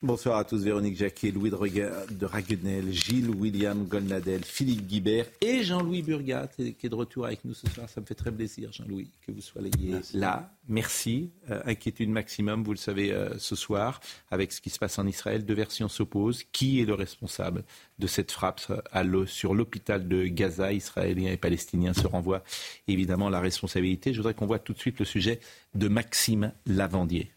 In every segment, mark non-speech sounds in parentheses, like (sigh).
Bonsoir à tous, Véronique Jacquet, Louis de, Raguenel, Gilles William Golnadel, Philippe Guibert et Jean-Louis Burgat qui est de retour avec nous ce soir. Ça me fait très plaisir, Jean-Louis, que vous soyez là. Merci. Euh, inquiétude maximum, vous le savez, euh, ce soir, avec ce qui se passe en Israël. Deux versions s'opposent. Qui est le responsable de cette frappe euh, à sur l'hôpital de Gaza? Israéliens et Palestiniens se renvoient évidemment la responsabilité. Je voudrais qu'on voit tout de suite le sujet de Maxime Lavandier.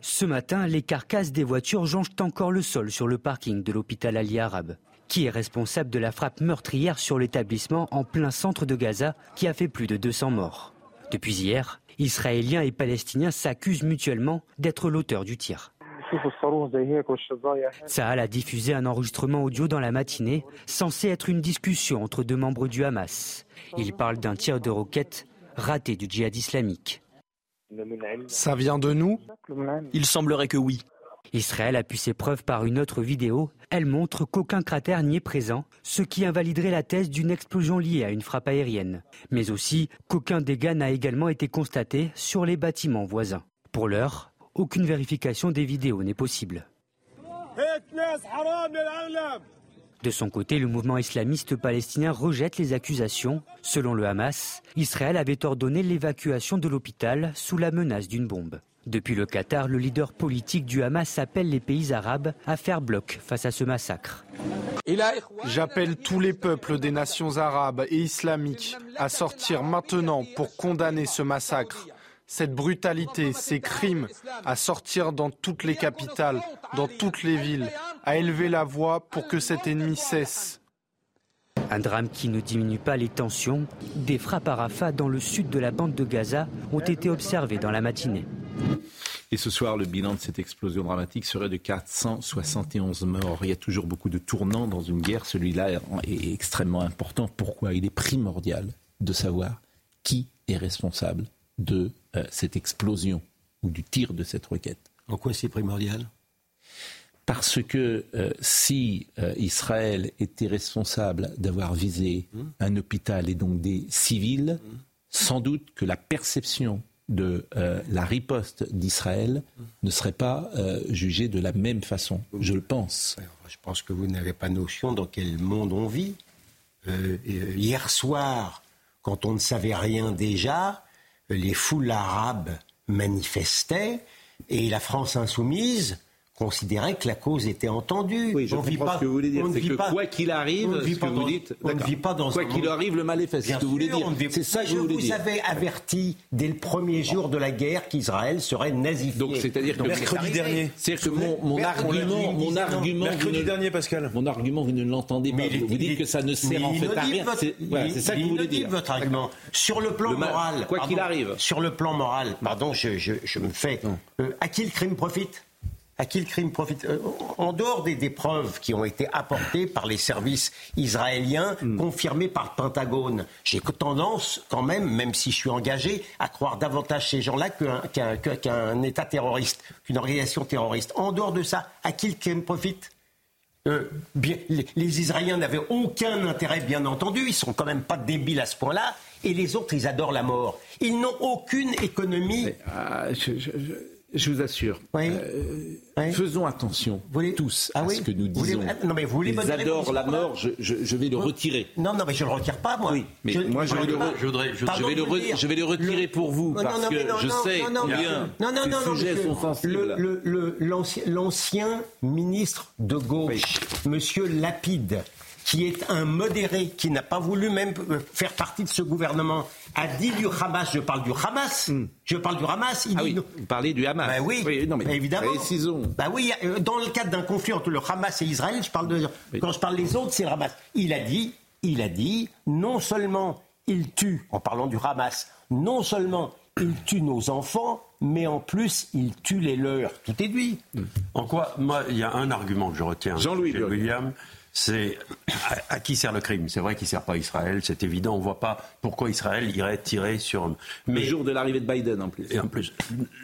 Ce matin, les carcasses des voitures jonchent encore le sol sur le parking de l'hôpital Ali Arabe. Qui est responsable de la frappe meurtrière sur l'établissement en plein centre de Gaza qui a fait plus de 200 morts Depuis hier, Israéliens et Palestiniens s'accusent mutuellement d'être l'auteur du tir. Saal a diffusé un enregistrement audio dans la matinée, censé être une discussion entre deux membres du Hamas. Il parle d'un tir de roquette raté du djihad islamique. Ça vient de nous? Il semblerait que oui. Israël appuie ses preuves par une autre vidéo. Elle montre qu'aucun cratère n'y est présent, ce qui invaliderait la thèse d'une explosion liée à une frappe aérienne. Mais aussi qu'aucun dégât n'a également été constaté sur les bâtiments voisins. Pour l'heure, aucune vérification des vidéos n'est possible. De son côté, le mouvement islamiste palestinien rejette les accusations. Selon le Hamas, Israël avait ordonné l'évacuation de l'hôpital sous la menace d'une bombe. Depuis le Qatar, le leader politique du Hamas appelle les pays arabes à faire bloc face à ce massacre. J'appelle tous les peuples des nations arabes et islamiques à sortir maintenant pour condamner ce massacre. Cette brutalité, ces crimes, à sortir dans toutes les capitales, dans toutes les villes, à élever la voix pour que cet ennemi cesse. Un drame qui ne diminue pas les tensions. Des frappes à Rafah dans le sud de la bande de Gaza ont été observées dans la matinée. Et ce soir, le bilan de cette explosion dramatique serait de 471 morts. Il y a toujours beaucoup de tournants dans une guerre. Celui-là est extrêmement important. Pourquoi? Il est primordial de savoir qui est responsable de euh, cette explosion ou du tir de cette roquette. En quoi c'est primordial? Parce que euh, si euh, Israël était responsable d'avoir visé Mmh. un hôpital et donc des civils, sans doute que la perception de euh, la riposte d'Israël ne serait pas euh, jugée de la même façon. Je le pense. Je pense que vous n'avez pas notion dans quel monde on vit. Euh, hier soir, quand on ne savait rien déjà, les foules arabes manifestaient et la France insoumise considérait que la cause était entendue. Oui, je On vit comprends pas- ce que vous voulez dire. C'est que pas- quoi qu'il arrive, on ne vit ce pas vous dans- dites, on ne d'accord. vit pas dans Quoi qu'il arrive, le mal est fait. C'est ce que vous voulez dire. C'est ça que je vous voulez vous dire. avais averti dès le premier jour de la guerre qu'Israël serait nazifié. Donc c'est-à-dire que mercredi c'est dernier. C'est-à-dire que mon, mon Mercredi, argument, mon argument, Mercredi vous ne- dernier, Pascal. Mon argument, vous ne l'entendez pas. Vous vous dites que ça ne sert en fait à rien. C'est c'est ça que vous voulez dire. votre argument. Sur le plan moral. quoi qu'il pardon, arrive. Sur le plan moral, pardon, je me fais. Euh, à qui le crime profite? À qui le crime profite Euh, En dehors des, des preuves qui ont été apportées par les services israéliens, Hmm. confirmées par le Pentagone, j'ai tendance quand même, même si je suis engagé, à croire davantage ces gens-là qu'un qu'un- qu'un État terroriste, qu'une organisation terroriste. En dehors de ça, à qui le crime profite? Euh, bien, les, les Israéliens n'avaient aucun intérêt, bien entendu. Ils sont quand même pas débiles à ce point-là. Et les autres, ils adorent la mort. Ils n'ont aucune économie. Je, je- je- je vous assure. euh, Faisons attention tous Ah à oui ce que nous Vous voulez- disons. ah, non, mais vous voulez Ils adorent la mort. Je, je- je vais le retirer. Non, non, mais je ne le retire pas, moi. Oui, mais moi je vais, le, re- je je- je vais le re- je vais le retirer pour vous Non, non, parce non, que non, je non, sais non, non, combien non, non, non, non, sujets sont sensibles. Le- le- le- l'ancien- L'ancien ministre de gauche, Monsieur Lapide, qui est un modéré, qui n'a pas voulu même euh, faire partie de ce gouvernement, a dit du Hamas, je parle du Hamas, je parle du Hamas, il Ah dit oui, vous parlez du Hamas. Ben oui, non, mais évidemment. précisons. Bah oui, euh, dans le cadre d'un conflit entre le Hamas et Israël, je parle de, quand je parle des autres, c'est le Hamas. Il a dit, il a dit, non seulement il tue, en parlant du Hamas, non seulement ils tuent nos enfants, mais en plus, ils tuent les leurs. Tout est dit. En quoi Moi, il y a un argument que je retiens. Jean-Louis Burguet. C'est à, à qui sert le crime? C'est vrai qu'il ne sert pas Israël, c'est évident. On ne voit pas pourquoi Israël irait tirer sur. Le Mais jour de l'arrivée de Biden en plus. Et en plus,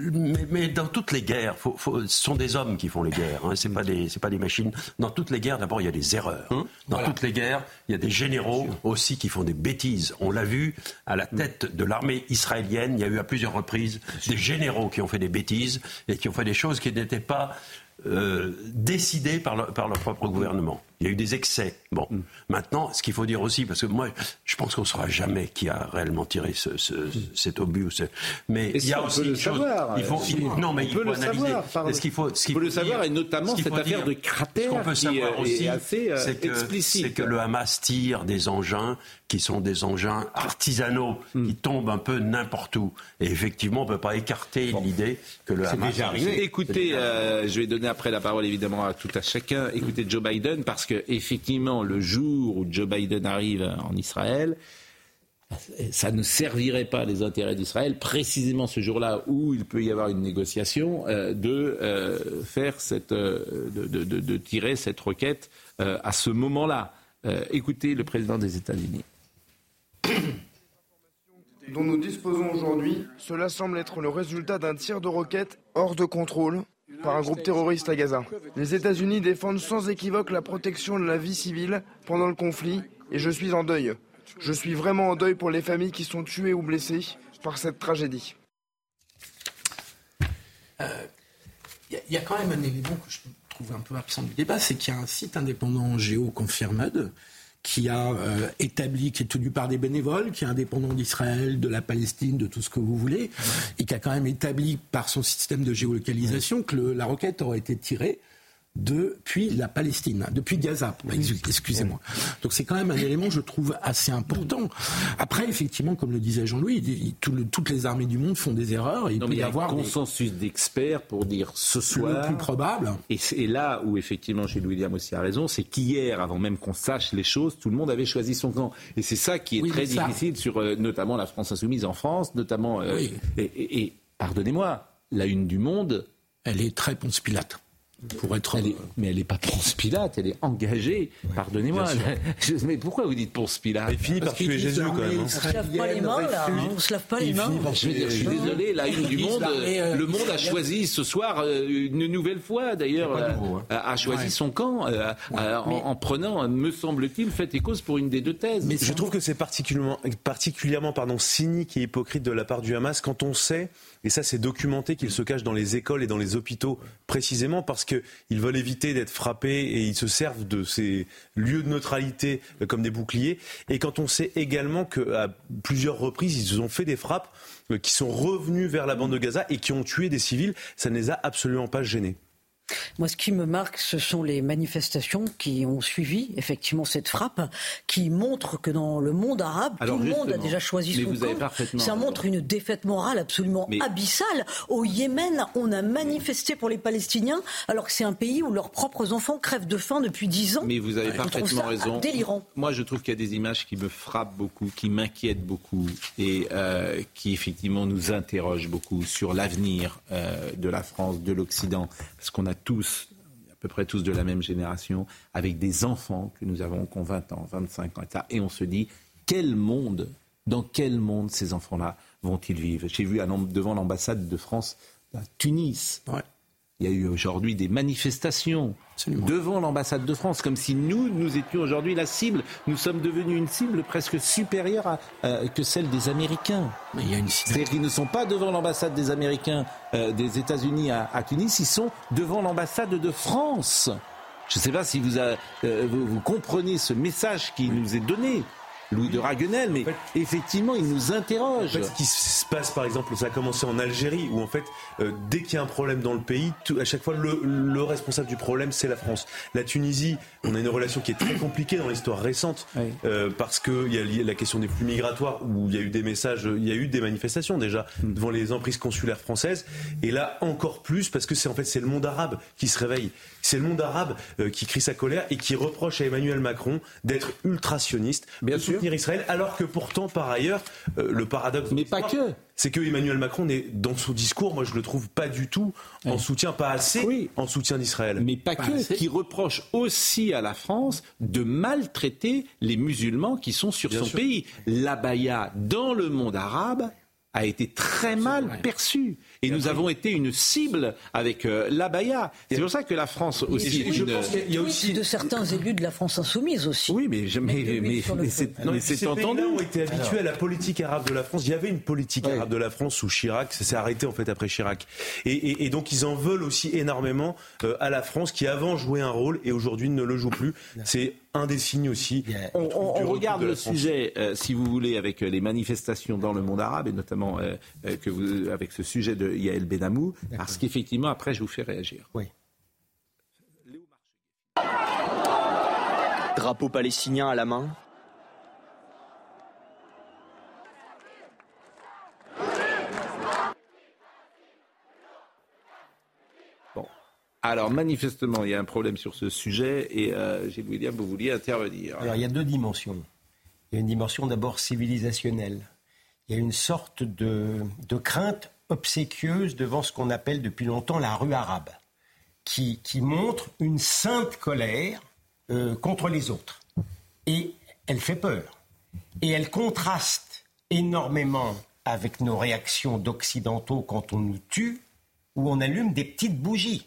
mais, mais dans toutes les guerres, faut- faut- ce sont des hommes qui font les guerres. Hein, c'est pas des, c'est pas des machines. Dans toutes les guerres, d'abord, il y a des erreurs. Dans toutes les guerres, il y a des généraux aussi qui font des bêtises. On l'a vu à la tête de l'armée israélienne. Il y a eu à plusieurs reprises des généraux qui ont fait des bêtises et qui ont fait des choses qui n'étaient pas euh, décidées par leur propre gouvernement. Il y a eu des excès. Bon, maintenant, ce qu'il faut dire aussi, parce que moi, je pense qu'on ne saura jamais qui a réellement tiré ce, ce- cet obus. ce- Mais il y si, a on aussi peut le chose. savoir, il faut, il- non, mais on il peut faut le analyser. savoir, ce qu'il faut, ce qu'il le savoir, et notamment ce cette affaire dire- de cratère Ce qu'on peut qui, savoir euh, aussi, est assez, euh, c'est que, explicite. c'est que le Hamas tire des engins qui sont des engins artisanaux Hmm. qui tombent un peu n'importe où. Et effectivement, on ne peut pas écarter l'idée que le Hamas. déjà arrivé. Écoutez, euh, je vais donner après la parole évidemment à tout à chacun. Écoutez Joe Biden parce que effectivement le jour où Joe Biden arrive en Israël, ça ne servirait pas les intérêts d'Israël, précisément ce jour-là où il peut y avoir une négociation, euh, de euh, faire cette, euh, de, tirer cette requête à ce moment-là. Écoutez le président des États-Unis. dont nous disposons aujourd'hui, cela semble être le résultat d'un tir de roquette hors de contrôle par un groupe terroriste à Gaza. Les États-Unis défendent sans équivoque la protection de la vie civile pendant le conflit et je suis en deuil. Je suis vraiment en deuil pour les familles qui sont tuées ou blessées par cette tragédie. Il y, a- il y a quand même un élément que je trouve un peu absent du débat, c'est qu'il y a un site indépendant GeoConfirmed qui a euh, établi, qui est tenu par des bénévoles, qui est indépendant d'Israël, de la Palestine, de tout ce que vous voulez, et qui a quand même établi par son système de géolocalisation que le- la roquette aurait été tirée depuis la Palestine, depuis Gaza, ex- excusez-moi. Donc c'est quand même un élément, je trouve, assez important. Après, effectivement, comme le disait Jean-Louis, tout le- toutes les armées du monde font des erreurs, et il Non, peut mais y y a un avoir des- consensus d'experts pour dire ce le soir. plus probable. Et c'est là où effectivement Gilles William aussi a raison, c'est qu'hier, avant même qu'on sache les choses, tout le monde avait choisi son camp. Et c'est ça qui est Oui, très difficile sur euh, notamment la France insoumise en France, notamment. euh, Oui. et, et- et, pardonnez-moi, la une du Monde. Elle est très Ponce Pilate. Pour être. Elle est- mais elle n'est pas Ponce Pilate, elle est engagée. Pardonnez-moi. (laughs) Mais pourquoi vous dites Ponce Pilate Il finit par tuer Jésus quand même. hein. On se lave pas les mains, là. hein. On se lave pas les mains. Je, veux dire, je suis désolé, la une du monde, euh, le monde a choisi ce soir euh, une nouvelle fois d'ailleurs, euh, hein. a choisi son camp en, en prenant, me semble-t-il, fait et cause pour une des deux thèses. Mais Je trouve que c'est particulièrement, particulièrement pardon, cynique et hypocrite de la part du Hamas quand on sait, et ça c'est documenté, qu'ils se cachent dans les écoles et dans les hôpitaux précisément parce qu'ils veulent éviter d'être frappés et ils se servent de ces lieux de neutralité euh, comme des boucliers. Et quand on sait également qu'à plusieurs reprises, ils ont fait des frappes euh, qui sont revenus vers la bande de Gaza et qui ont tué des civils, ça ne les a absolument pas gênés. Moi, ce qui me marque, ce sont les manifestations qui ont suivi effectivement cette frappe, qui montrent que dans le monde arabe, Alors, tout le monde a déjà choisi son vous avez camp. parfaitement Ça montre une défaite morale absolument Mais- abyssale. Au Yémen, on a manifesté pour les Palestiniens, alors que c'est un pays où leurs propres enfants crèvent de faim depuis dix ans. Mais vous avez parfaitement ça raison. Délirant. Moi, je trouve qu'il y a des images qui me frappent beaucoup, qui m'inquiètent beaucoup et euh, qui effectivement nous interrogent beaucoup sur l'avenir euh, de la France, de l'Occident, parce qu'on a tous, à peu près tous de la même génération, avec des enfants que nous avons qui ont 20 ans, 25 ans, etc. Et on se dit, quel monde, dans quel monde ces enfants-là vont-ils vivre? J'ai vu devant l'ambassade de France à Tunis. Il y a eu aujourd'hui des manifestations Absolument. devant l'ambassade de France, comme si nous, nous étions aujourd'hui la cible. Nous sommes devenus une cible presque supérieure à, euh, que celle des Américains. Mais il y a une C'est-à-dire qu'ils ne sont pas devant l'ambassade des Américains, euh, des États-Unis à, à Tunis, ils sont devant l'ambassade de France. Je ne sais pas si vous, a- euh, vous, vous comprenez ce message qui nous est donné, Louis de Raguenel, mais effectivement, il nous En interroge. fait, ce qui se passe, par exemple, ça a commencé en Algérie, où en fait, euh, dès qu'il y a un problème dans le pays, tout- à chaque fois, le, le responsable du problème, c'est la France. La Tunisie, on a une relation qui est très compliquée dans l'histoire récente, Oui. euh, parce qu'il y a la question des flux migratoires, où il y a eu des messages, il y a eu des manifestations déjà Hmm. devant les emprises consulaires françaises, et là encore plus, parce que c'est en fait c'est le monde arabe qui se réveille. C'est le monde arabe euh, qui crie sa colère et qui reproche à Emmanuel Macron d'être ultra sioniste. Bien sûr. Soutenir Israël, alors que pourtant, par ailleurs, euh, le paradoxe. Mais pas que. C'est que Emmanuel Macron n'est dans son discours, moi je le trouve pas du tout en soutien, pas assez en soutien d'Israël. Mais pas, que, qui reproche aussi à la France de maltraiter les musulmans qui sont sur son pays. L'abaya dans le monde arabe a été très mal perçu. Et nous avons été une cible avec euh, l'abaya. C'est pour ça que la France aussi. je une... pense qu'il y a aussi de certains élus de la France insoumise aussi. Oui, mais, mais, mais, mais c'est entendu. ont été habitués à la politique arabe de la France. Il y avait une politique arabe de la France sous Chirac. Ça s'est arrêté en fait après Chirac. Et, et, et, donc ils en veulent aussi énormément euh, à la France qui avant jouait un rôle et aujourd'hui ne le joue plus. C'est un des signes aussi. On, on, on regarde le sujet, euh, si vous voulez, avec les manifestations dans le monde arabe et notamment euh, que vous, avec ce sujet de Yael Benamou, parce qu'effectivement, après, je vous fais réagir. Oui. Drapeau palestinien à la main. Bon. Alors, manifestement, il y a un problème sur ce sujet et euh, Gilles William, vous vouliez intervenir. Alors, il y a deux dimensions. Il y a une dimension d'abord civilisationnelle. Il y a une sorte de, crainte obséquieuse devant ce qu'on appelle depuis longtemps la rue arabe, qui, qui montre une sainte colère euh, contre les autres. Et elle fait peur. Et elle contraste énormément avec nos réactions d'occidentaux quand on nous tue, où on allume des petites bougies.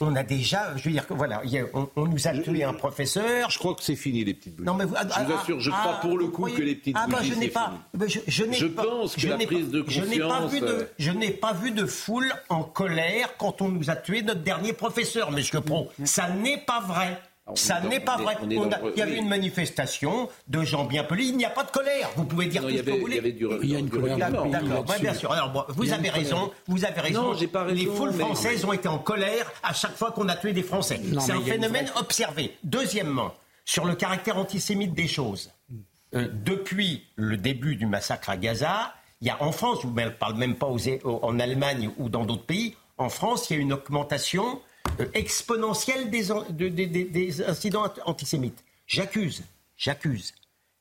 On a déjà, je veux dire que voilà, on, on nous a tué un professeur. Je crois que c'est fini les petites bougies. Non, mais vous, je vous assure, je crois pour le coup croyez que les petites ah, bah, bougies je n'ai c'est pas. fini. bah, je je n'ai Je pas- pense que je la prise de pas- je n'ai pas conscience, vu de, euh, je n'ai pas vu de foule en colère quand on nous a tué notre dernier professeur, Monsieur Pro. Ça n'est pas vrai. Ça est n'est pas vrai. il y avait oui. une manifestation de gens bien polis. Il n'y a pas de colère. Vous pouvez dire Non, tout il y ce que avait- vous voulez. il y avait du- Il y a une du colère D'accord, ouais, bien sûr. Alors, bon, vous avez raison, colère. vous avez raison. Non, j'ai pas raison, Les foules mais- françaises ont été en colère à chaque fois qu'on a tué des Français. C'est un phénomène vraie- observé. Deuxièmement, sur le caractère antisémite des choses. Euh, depuis le début du massacre à Gaza, il y a en France, je ne parle même pas aux- aux- en Allemagne ou dans d'autres pays, en France, il y a une augmentation euh, exponentielle des, de- incidents ant- antisémites. J'accuse, j'accuse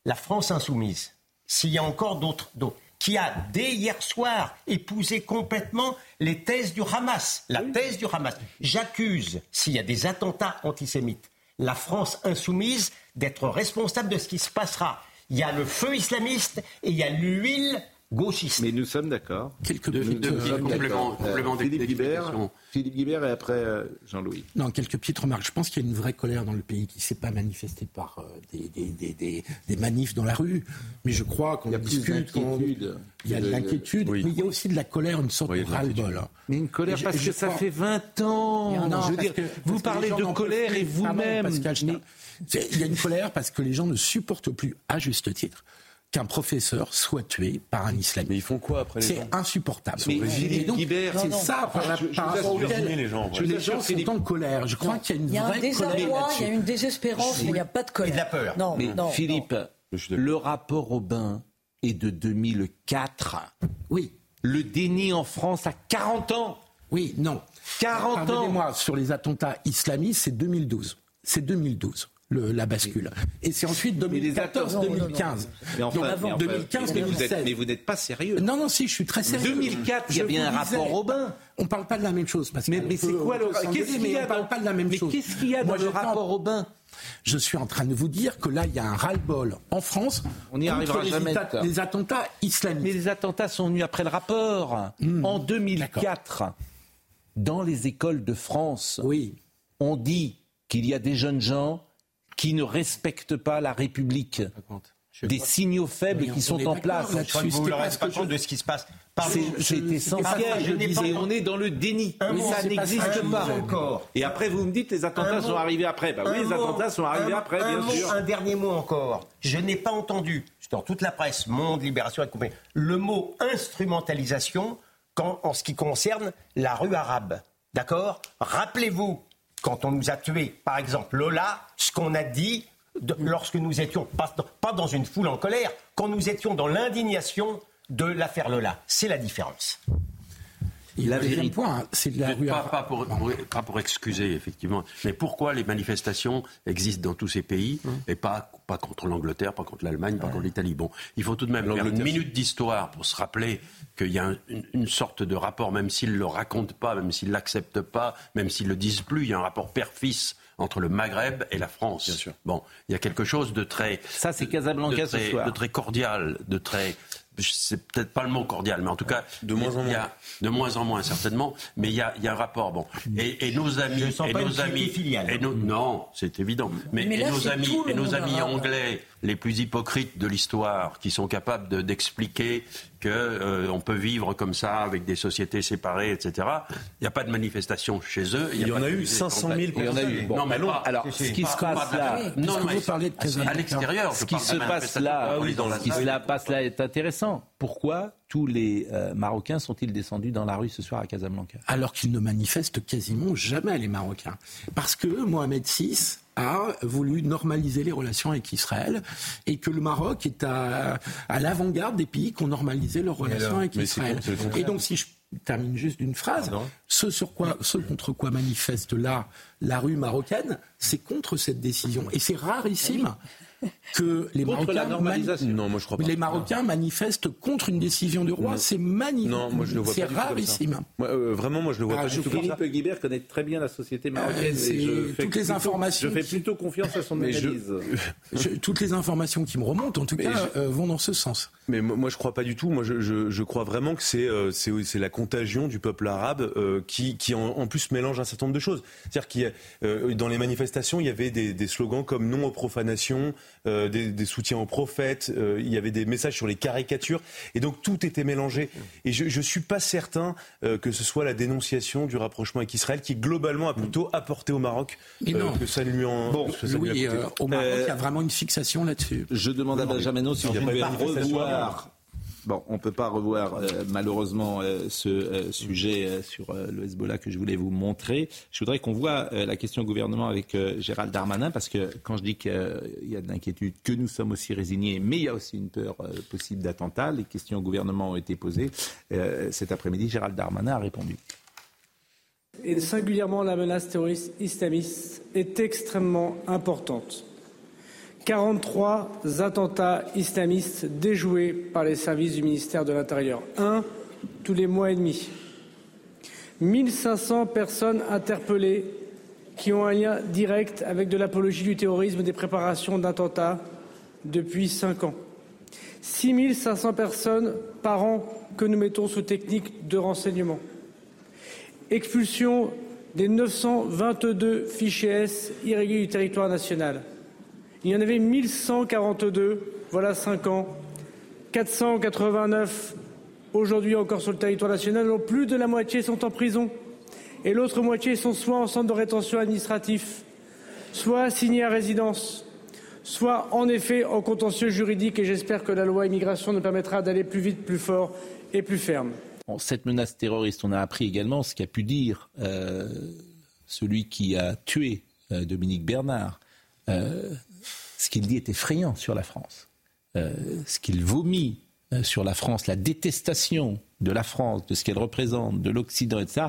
la France insoumise, s'il y a encore d'autres, d'autres, qui a dès hier soir épousé complètement les thèses du Hamas, la thèse du Hamas. J'accuse, s'il y a des attentats antisémites, la France insoumise d'être responsable de ce qui se passera. Il y a le feu islamiste et il y a l'huile gauchiste. Mais nous sommes d'accord. Quelques Nous- petites, euh, complément- d'accord. Euh, Philippe Guibert. Philippe Guibert et après euh, Jean-Louis. Non, quelques petites remarques. Je pense qu'il y a une vraie colère dans le pays qui ne s'est pas manifestée par euh, des, des- des- des- des manifs dans la rue. Mais je crois qu'on Il y a plus discute. Il y a de De- l'inquiétude, oui. mais il y a aussi de la colère, une sorte Oui, de de ras-le-bol. hein. Mais une colère parce je que ça crois- fait 20 ans. Non, je veux dire, que- vous parlez de colère et vous-même. Il y a une colère parce que les gens ne supportent plus, à juste titre, qu'un professeur soit tué par un islamiste. Mais ils font quoi après les C'est insupportable. Mais Et Philippe donc, Guibert, c'est ça par, la- Je- je par vous rapport assure, auquel les gens, les gens sont en colère. Je crois qu'il y a une Il y a un colère désarroi, il y a une désespérance, mais il n'y a pas de colère. Et de la peur. Non, Mais non, Philippe, non. Le rapport au bain est de 2004. Oui, Le déni en France a 40 ans. oui, non. 40 ans. Pardonnez-moi, sur les attentats islamistes, c'est 2012. C'est 2012. Le- la bascule. Et c'est ensuite Mais les 2014-2015. Mais enfin, vous êtes- 2015-2016. Mais vous n'êtes pas sérieux. Non, non, si, je suis très sérieux. 2004, il y a bien un rapport au bain. On parle pas de la même chose. Parce Mais, mais c'est quoi le qu'est-ce qu'il y a dans- pas de la même mais chose. qu'est-ce qu'il y a dans Moi, le rapport au bain Je suis en train de vous dire que là, il y a un ras-le-bol en France. On n'y arrivera les jamais. Les attentats islamiques. Mais les attentats sont venus après le rapport. Hmm. En 2004, dans les écoles de France, on dit qu'il y a des jeunes gens qui ne respectent pas la République. Des signaux faibles Mais qui on sont en place. vous ne leur pas rendez compte de ce qui se passe. C'est- essentiel. Et on est dans le déni. Mot, ça n'existe pas. encore. Et après, vous me dites les attentats sont arrivés après. Bah oui, les attentats sont arrivés après, un bien sûr. Un dernier mot encore. Je n'ai pas entendu, c'est dans toute la presse, Monde, Libération et compagnie, le mot instrumentalisation quand, en ce qui concerne la rue arabe. D'accord? Rappelez-vous, quand on nous a tués, par exemple, Lola, ce qu'on a dit de- lorsque nous étions, pas, pas dans une foule en colère, quand nous étions dans l'indignation de l'affaire Lola. C'est la différence. Et La deuxième point, c'est de la rue Pas, pas pour, pour- pas pour excuser, effectivement. Mais pourquoi les manifestations existent dans tous ces pays Hum. et pas, pas contre l'Angleterre, pas contre l'Allemagne, pas contre l'Italie? Bon, il faut tout de même faire une minute d'histoire pour se rappeler qu'il y a un- une, une sorte de rapport, même s'ils ne le racontent pas, même s'ils ne l'acceptent pas, même s'ils ne le disent plus, il y a un rapport père-fils entre le Maghreb et la France. Bien sûr. Bon, il y a quelque chose de très... Ça, c'est Casablanca de ce très, soir. de très cordial, de très. C'est peut-être pas le mot cordial, mais en tout cas, De moins en il y a- moins. de moins en moins certainement, mais il y a, il y a un rapport. Bon, et, et nos amis, et pas nos une amis, et nos- non, c'est évident. Mais, Mais et nos amis, et nos amis anglais, les plus hypocrites de l'histoire, qui sont capables de- d'expliquer que euh, on peut vivre comme ça avec des sociétés séparées, etc. Il n'y a pas de manifestation chez eux. Il y en a de eu musée 500 000 Il y en a eu. Bon, non, mais pas- Alors, ce qui se pas passe de là, Non, mais vous parlez de Casablanca à l'extérieur. Ce qui se de passe là, oui, dans la ce qui se passe là est intéressant. Pourquoi tous les euh, Marocains sont-ils descendus dans la rue ce soir à Casablanca alors qu'ils ne manifestent quasiment jamais les Marocains. Parce que Mohamed VI a voulu normaliser les relations avec Israël et que le Maroc est à, à l'avant-garde des pays qui ont normalisé leurs relations alors avec Israël. Et donc si je termine juste d'une phrase, ce, sur quoi, ce contre quoi manifeste là la rue marocaine, c'est contre cette décision. Et c'est rarissime (laughs) que les Contre Marocains normalisation. Non, moi je crois pas. les Marocains manifestent contre une décision du roi, c'est magnifique. Non, moi je le vois c'est comme rarissime. Moi, euh, vraiment, moi je le vois Ah, pas je du tout comme ça. Philippe Guibert connaît très bien la société marocaine. Euh, et je fais toutes les plutôt- informations Je fais plutôt confiance à son je- analyse. (laughs) Je- toutes les informations qui me remontent, en tout Mais cas, je- euh, vont dans ce sens. Mais moi, moi, je crois pas du tout. Moi, je, je, je crois vraiment que c'est euh, c'est c'est la contagion du peuple arabe euh, qui, qui en, en plus mélange un certain nombre de choses. C'est-à-dire qu'il y a, euh, dans les manifestations, il y avait des, des slogans comme non aux profanations, euh, des, des soutiens aux prophètes. euh, il y avait des messages sur les caricatures, et donc tout était mélangé. Et je, je suis pas certain euh, que ce soit la dénonciation du rapprochement avec Israël qui globalement a plutôt apporté au Maroc euh, non. que ça lui en Bon, Oui, euh, au Maroc, Euh, il y a vraiment une fixation là-dessus. Je demande à Benjamin si de manifestation revoir. Bon, on peut pas revoir euh, malheureusement euh, ce euh, sujet sur le Hezbollah que je voulais vous montrer. Je voudrais qu'on voit la question au gouvernement avec Gérald Darmanin parce que quand je dis qu'il y a de l'inquiétude, que nous sommes aussi résignés, mais il y a aussi une peur possible d'attentat. Les questions au gouvernement ont été posées. Cet après-midi, Gérald Darmanin a répondu. et singulièrement la menace terroriste islamiste est extrêmement importante. 43 attentats islamistes déjoués par les services du ministère de l'Intérieur. Un tous les mois et demi. 1500 personnes interpellées qui ont un lien direct avec de l'apologie du terrorisme et des préparations d'attentats depuis cinq ans. 6500 personnes par an que nous mettons sous technique de renseignement expulsion des 922 fichiers S irréguliers du territoire national. Il y en avait 1142, voilà 5 ans, 489 aujourd'hui encore sur le territoire national, dont plus de la moitié sont en prison et l'autre moitié sont soit en centre de rétention administratif, soit assignés à résidence, soit en effet en contentieux juridique et j'espère que la loi immigration nous permettra d'aller plus vite, plus fort et plus ferme. Cette menace terroriste, on a appris également ce qu'a pu dire euh, celui qui a tué euh, Dominique Bernard. Euh, ce qu'il dit est effrayant sur la France. Euh, ce qu'il vomit euh, sur la France, la détestation de la France, de ce qu'elle représente, de l'Occident, etc.,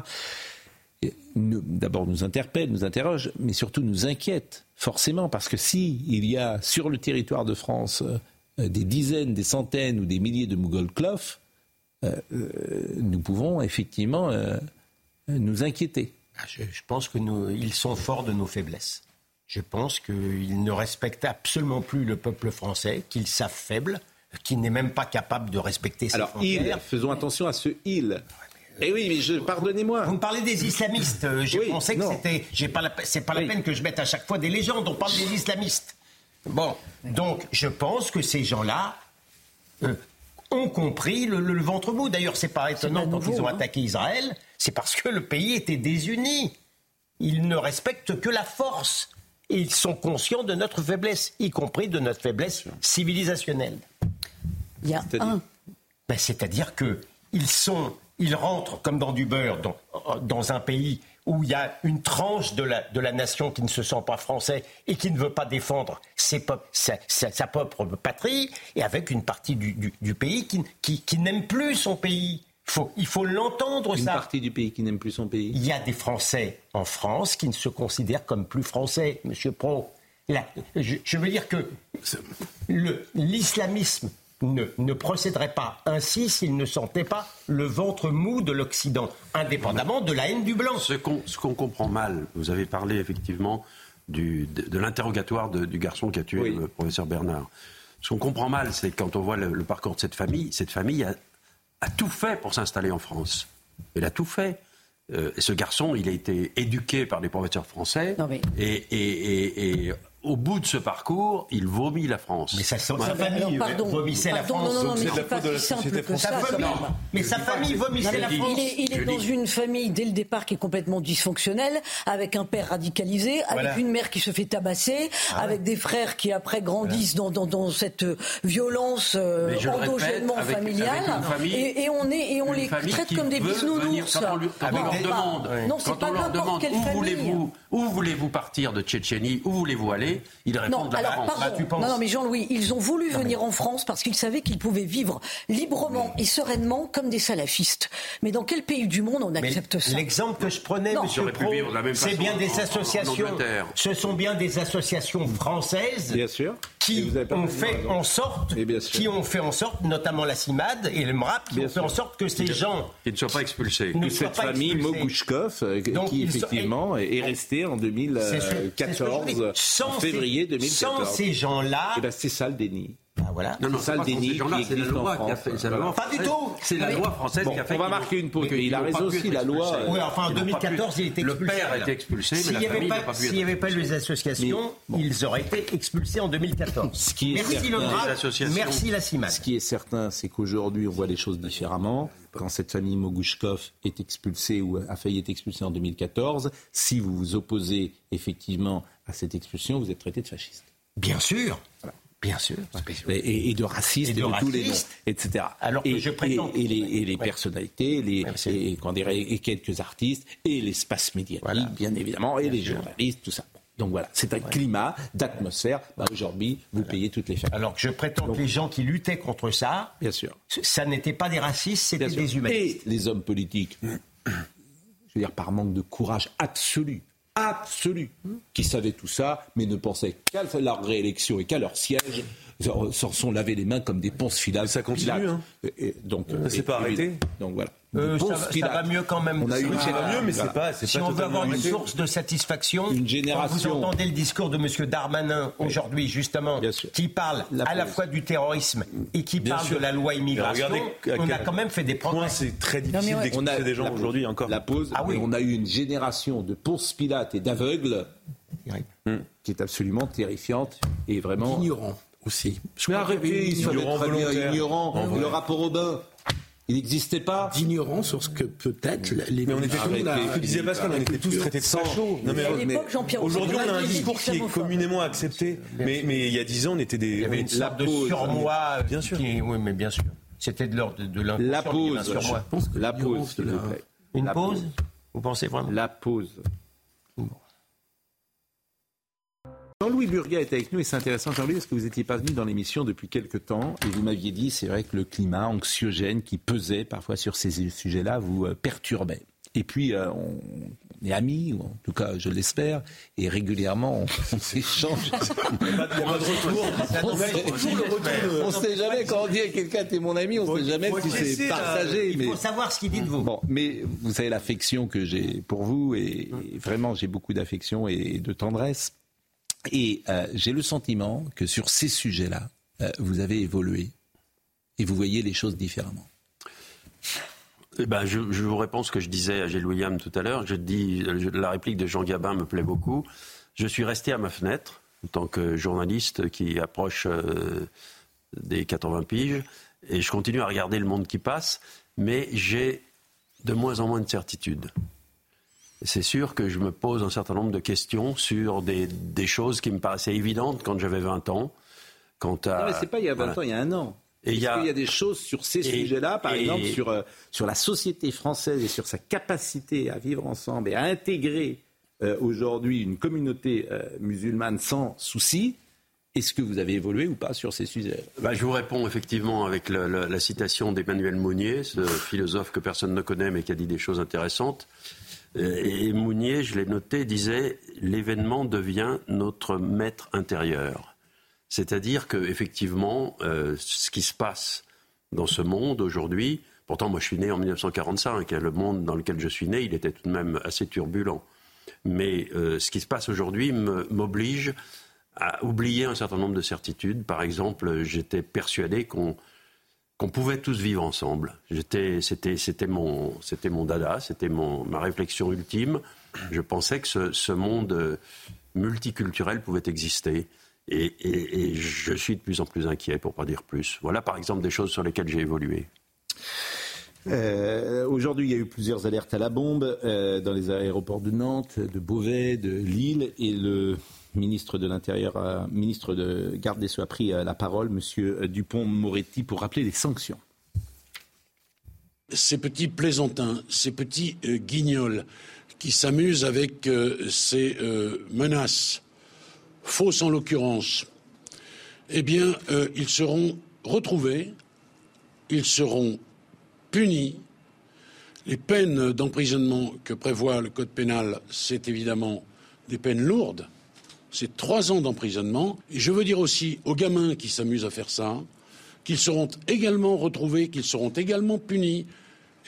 d'abord nous interpelle, nous interroge, mais surtout nous inquiète, forcément, parce que si il y a sur le territoire de France euh, des dizaines, des centaines ou des milliers de Mougolklov, euh, nous pouvons effectivement nous inquiéter. Ah, Je, pense que nous, ils sont forts de nos faiblesses. Je pense qu'ils ne respectent absolument plus le peuple français, qu'ils savent faible, qu'il n'est même pas capable de respecter ses Alors, il, frontières. faisons attention à ce il. Eh oui, mais je, pardonnez-moi. Vous me parlez des islamistes. euh, (laughs) J'ai Oui, pensé que non. c'était. j'ai pas la- C'est pas la Oui. peine que je mette à chaque fois des légendes. On parle des islamistes. Bon, donc je pense que ces gens-là euh, ont compris le, le- le ventre mou. D'ailleurs, c'est pas étonnant pas quand ils ont hein. attaqué Israël. C'est parce que le pays était désuni. Ils ne respectent que la force. Et ils sont conscients de notre faiblesse, y compris de notre faiblesse civilisationnelle. Il y a un. Ben, C'est-à-dire que ils sont, ils rentrent comme dans du beurre dans, dans un pays où il y a une tranche de la, de la nation qui ne se sent pas français et qui ne veut pas défendre ses pop- sa, sa- sa propre patrie, et avec une partie du, du- du pays qui, qui- qui n'aime plus son pays. Faut, il faut l'entendre, Une ça. partie du pays qui n'aime plus son pays. Il y a des Français en France qui ne se considèrent comme plus Français, Monsieur Pro. Là, je, je veux dire que l'islamisme ne, ne procéderait pas ainsi s'il ne sentait pas le ventre mou de l'Occident, indépendamment de la haine du blanc. Ce qu'on comprend mal, vous avez parlé effectivement du, de, de l'interrogatoire du garçon qui a tué le professeur Bernard. Ce qu'on comprend mal, c'est quand on voit le, le parcours de cette famille, cette famille a, a tout fait pour s'installer en France. Elle a tout fait. Euh, ce garçon, il a été éduqué par des professeurs français. Et, et- et- et au bout de ce parcours, il vomit la France. Mais sa, famille pardon, vomissait la France. non, non, donc mais c'est c'est la pas faute de la si simple société que ça. Mais sa famille vomissait la Il France. est, il est dans une famille, dès le départ, qui est complètement dysfonctionnelle, avec un père radicalisé, avec Voilà. une mère qui se fait tabasser, Ah avec des frères qui, après, grandissent dans, dans, dans cette euh, violence euh, endogènement avec- familiale. avec une famille- et, et on, est, et on une les traite comme des bisounours. quand on, leur demande, quand on leur demande où voulez-vous partir de Tchétchénie, où voulez-vous aller, ils répondent Non, la alors pardon. non, non, mais Jean-Louis, ils ont voulu venir en France parce qu'ils savaient qu'ils pouvaient vivre librement et sereinement comme des salafistes. Mais dans quel pays du monde on Mais accepte ça? L'exemple que je prenais, Non. Monsieur Pro, vivre de la même c'est bien en- des en- en associations. Ce sont bien des associations françaises. Bien sûr. Qui ont fait en sorte, Et bien sûr. qui ont fait en sorte, notamment la CIMAD et le MRAP, qui Bien ont fait sûr. en sorte que ces gens Qu'ils ne soient pas expulsés. que cette famille. Mogouchkov, euh, Donc, qui sont- effectivement est restée en C'est ce- c'est ce que je 2014, dis. Sans en février ces- 2014. Sans ces gens-là, Eh ben, c'est ça le déni. Ah, voilà. Non, non, C'est ça le déni c'est la existe en loi qui a France. fait. c'est la loi Pas du française. tout. C'est la loi française Bon, qui a fait. on va marquer une pause. Il a raison aussi, la loi, euh, Oui, enfin, en Ils n'ont pas 2014, pu- il était Le expulsé. père a été expulsé, mais la n'y avait, famille n'a pas- pu s'il n'y avait pas eu les associations, ils auraient été expulsés en 2014. Ce qui est merci le associations. merci la CIMAD. Ce qui est certain, c'est qu'aujourd'hui, on voit les choses différemment. Quand cette famille Mogouchkov est expulsée ou a failli être expulsée en 2014, si vous vous opposez effectivement à cette expulsion, vous êtes traité de fasciste. Bien sûr. Bien sûr. Et, de raciste, Et et de de, tous les noms, etc. Alors que et, je prétends- et, les, et les Ouais. personnalités, les, dirait, et quelques artistes, et l'espace médiatique, Voilà. bien évidemment, et les sûr. journalistes, tout ça. Donc voilà, c'est un climat d'atmosphère. Bah, Aujourd'hui, vous payez toutes les familles. Alors que je prétends que les gens qui luttaient contre ça, Bien sûr. ça n'était pas des racistes, c'était des humanistes. Et les hommes politiques, je veux dire, par manque de courage absolu, absolu, qui savaient tout ça, mais ne pensaient qu'à leur réélection et qu'à leur siège, s'en sont lavés les mains comme des ponces filables. Ça continue, hein. Et- donc, Ça s'est pas arrêté. Donc voilà. Euh, ça, va- ça filables. va mieux quand même. On a eu Ça une va Ça va mieux, mais c'est Voilà. pas, c'est Si pas on veut avoir une arrêté. source de satisfaction, Une quand vous génération. entendez le discours de M. Darmanin aujourd'hui, justement, qui parle La à la fois du terrorisme et qui Bien parle sûr. de la loi immigration, regardez on a quand même fait des progrès. c'est très difficile ouais. d'expulser des gens la pause. aujourd'hui encore. La pause. Ah oui. on a eu une génération de ponce pilates et d'aveugles qui est absolument terrifiante et vraiment. Ignorant aussi. Je Mais arrêtez, ils sont ignorant très bien volontaire. ignorants. Le rapport au bain, il n'existait pas. d'ignorance sur ce que peut-être les Mais on était tous, que disait Pascal, on était tous traités de fachos. Non, mais, mais aujourd'hui, on a un discours qui est communément accepté. Mais, mais il y a dix ans, on était des. Il y avait une sorte de pause. surmoi. Bien sûr. qui- oui, mais bien sûr. C'était de l'ordre de, La l'inconscient qui avait un pause. surmoi. La pause, s'il vous plaît. Une La pause Vous pensez vraiment La pause. Jean-Louis Burgat est avec nous et c'est intéressant, Jean-Louis, parce que vous n'étiez pas venu dans l'émission depuis quelque temps et vous m'aviez dit, c'est vrai que le climat anxiogène qui pesait parfois sur ces sujets-là vous euh, perturbait. Et puis, euh, on est amis, ou en tout cas, je l'espère, et régulièrement, on, on (laughs) s'échange. Il n'y a pas de retour. On on sait jamais quand on dit à quelqu'un t'es mon ami, on sait jamais si c'est partagé. Il mais- faut savoir ce qu'il dit de vous. Bon, mais vous savez l'affection que j'ai pour vous et, et vraiment j'ai beaucoup d'affection et de tendresse. Et euh, j'ai le sentiment que sur ces sujets-là, euh, vous avez évolué et vous voyez les choses différemment. Eh ben, je, vous réponds ce que je disais à Gilles William tout à l'heure. Je dis, la réplique de Jean Gabin me plaît beaucoup. Je suis resté à ma fenêtre en tant que journaliste qui approche euh, des 80 piges et je continue à regarder le monde qui passe, mais j'ai de moins en moins de certitudes. C'est sûr que je me pose un certain nombre de questions sur des, des choses qui me paraissaient évidentes quand j'avais 20 ans. Quant à, non, mais c'est pas il y a 20 voilà. ans, il y a un an. Et il y a- Est-ce qu'il y a des choses sur ces Et- sujets-là, par et- exemple sur, euh, sur la société française et sur sa capacité à vivre ensemble et à intégrer euh, aujourd'hui une communauté euh, musulmane sans souci Est-ce que vous avez évolué ou pas sur ces sujets? Bah, Je vous réponds effectivement avec la, la citation d'Emmanuel Mounier, ce philosophe que personne ne connaît mais qui a dit des choses intéressantes. Et Mounier, je l'ai noté, disait l'événement devient notre maître intérieur. C'est-à-dire que effectivement, euh, ce qui se passe dans ce monde aujourd'hui, pourtant moi je suis né en 1945, et le monde dans lequel je suis né, il était tout de même assez turbulent. Mais euh, ce qui se passe aujourd'hui m'oblige à oublier un certain nombre de certitudes. Par exemple, j'étais persuadé qu'on qu'on pouvait tous vivre ensemble. C'était, mon, dada, c'était ma réflexion ultime. Je pensais que ce, monde euh, multiculturel pouvait exister. Et, je suis de plus en plus inquiet, pour pas dire plus. Voilà, par exemple, des choses sur lesquelles j'ai évolué. Euh, Aujourd'hui, il y a eu plusieurs alertes à la bombe euh, dans les aéroports de Nantes, de Beauvais, de Lille, et le ministre de l'Intérieur, euh, ministre de Garde des Sceaux a pris euh, la parole, Monsieur Dupont-Moretti, pour rappeler les sanctions. Ces petits plaisantins, ces petits euh, guignols qui s'amusent avec euh, ces euh, menaces, fausses en l'occurrence, eh bien, euh, ils seront retrouvés, ils seront punis. Les peines d'emprisonnement que prévoit le Code pénal, c'est évidemment des peines lourdes c'est trois ans d'emprisonnement. Et je veux dire aussi aux gamins qui s'amusent à faire ça qu'ils seront également retrouvés, qu'ils seront également punis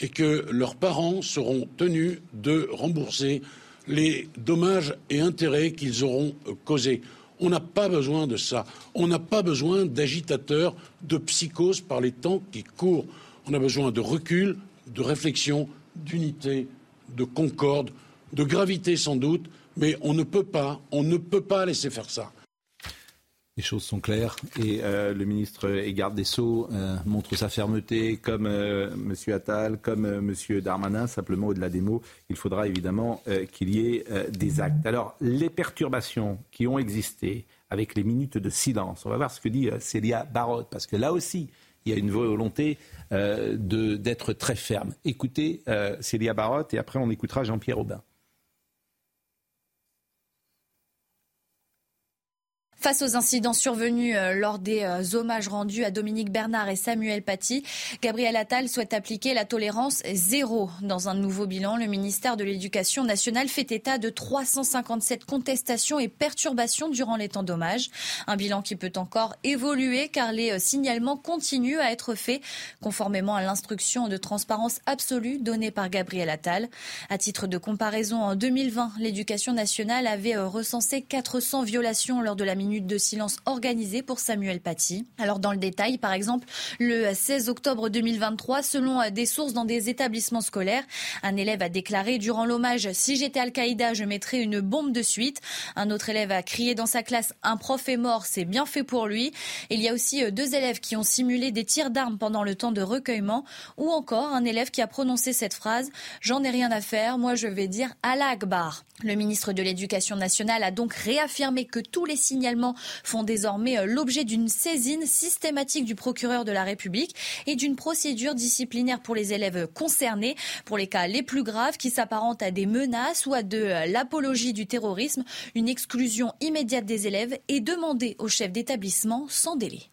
et que leurs parents seront tenus de rembourser les dommages et intérêts qu'ils auront causés. On n'a pas besoin de ça. On n'a pas besoin d'agitateurs, de psychose par les temps qui courent. On a besoin de recul, de réflexion, d'unité, de concorde, de gravité sans doute, mais on ne peut pas, on ne peut pas laisser faire ça. Les choses sont claires et euh, le ministre et garde des Sceaux euh, montre sa fermeté, comme euh, M. Attal, comme M. Darmanin. Simplement, au-delà des mots, il faudra évidemment qu'il y ait des actes. Alors, les perturbations qui ont existé avec les minutes de silence, on va voir ce que dit Célia Barotte, parce que là aussi, il y a une volonté d'être très ferme. Écoutez Célia Barotte et après on écoutera Jean-Pierre Aubin. Face aux incidents survenus euh, lors des euh, hommages rendus à Dominique Bernard et Samuel Paty, Gabriel Attal souhaite appliquer la tolérance zéro. Dans un nouveau bilan, le ministère de l'Éducation nationale fait état de 357 contestations et perturbations durant les temps d'hommage. Un bilan qui peut encore évoluer car les euh, signalements continuent à être faits conformément à l'instruction de transparence absolue donnée par Gabriel Attal. À titre de comparaison, en 2020, l'Éducation nationale avait recensé 400 violations lors de la minute de silence organisée pour Samuel Paty. Alors dans le détail, par exemple, le 16 octobre 2023, selon des sources dans des établissements scolaires, un élève a déclaré durant l'hommage Si j'étais Al-Qaïda, je mettrais une bombe de suite. Un autre élève a crié dans sa classe Un prof est mort, c'est bien fait pour lui. Il y a aussi deux élèves qui ont simulé des tirs d'armes pendant le temps de recueillement, ou encore un élève qui a prononcé cette phrase J'en ai rien à faire, moi je vais dire Allah Akbar. Le ministre de l'Éducation nationale a donc réaffirmé que tous les signalements font désormais l'objet d'une saisine systématique du procureur de la République et d'une procédure disciplinaire pour les élèves concernés. Pour les cas les plus graves qui s'apparentent à des menaces ou à de l'apologie du terrorisme, une exclusion immédiate des élèves est demandée au chef d'établissement sans délai.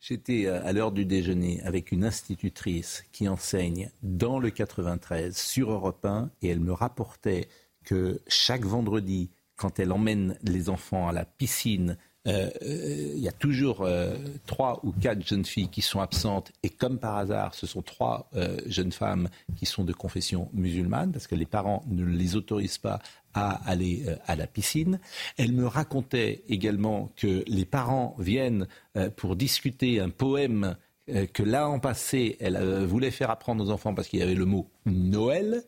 J'étais à l'heure du déjeuner avec une institutrice qui enseigne dans le 93 sur Europe 1 et elle me rapportait que chaque vendredi, quand elle emmène les enfants à la piscine, euh, euh, il y a toujours euh, trois ou quatre jeunes filles qui sont absentes et comme par hasard, ce sont trois jeunes femmes qui sont de confession musulmane parce que les parents ne les autorisent pas à aller à la piscine. Elle me racontait également que les parents viennent pour discuter un poème que l'an passé, elle voulait faire apprendre aux enfants parce qu'il y avait le mot Noël.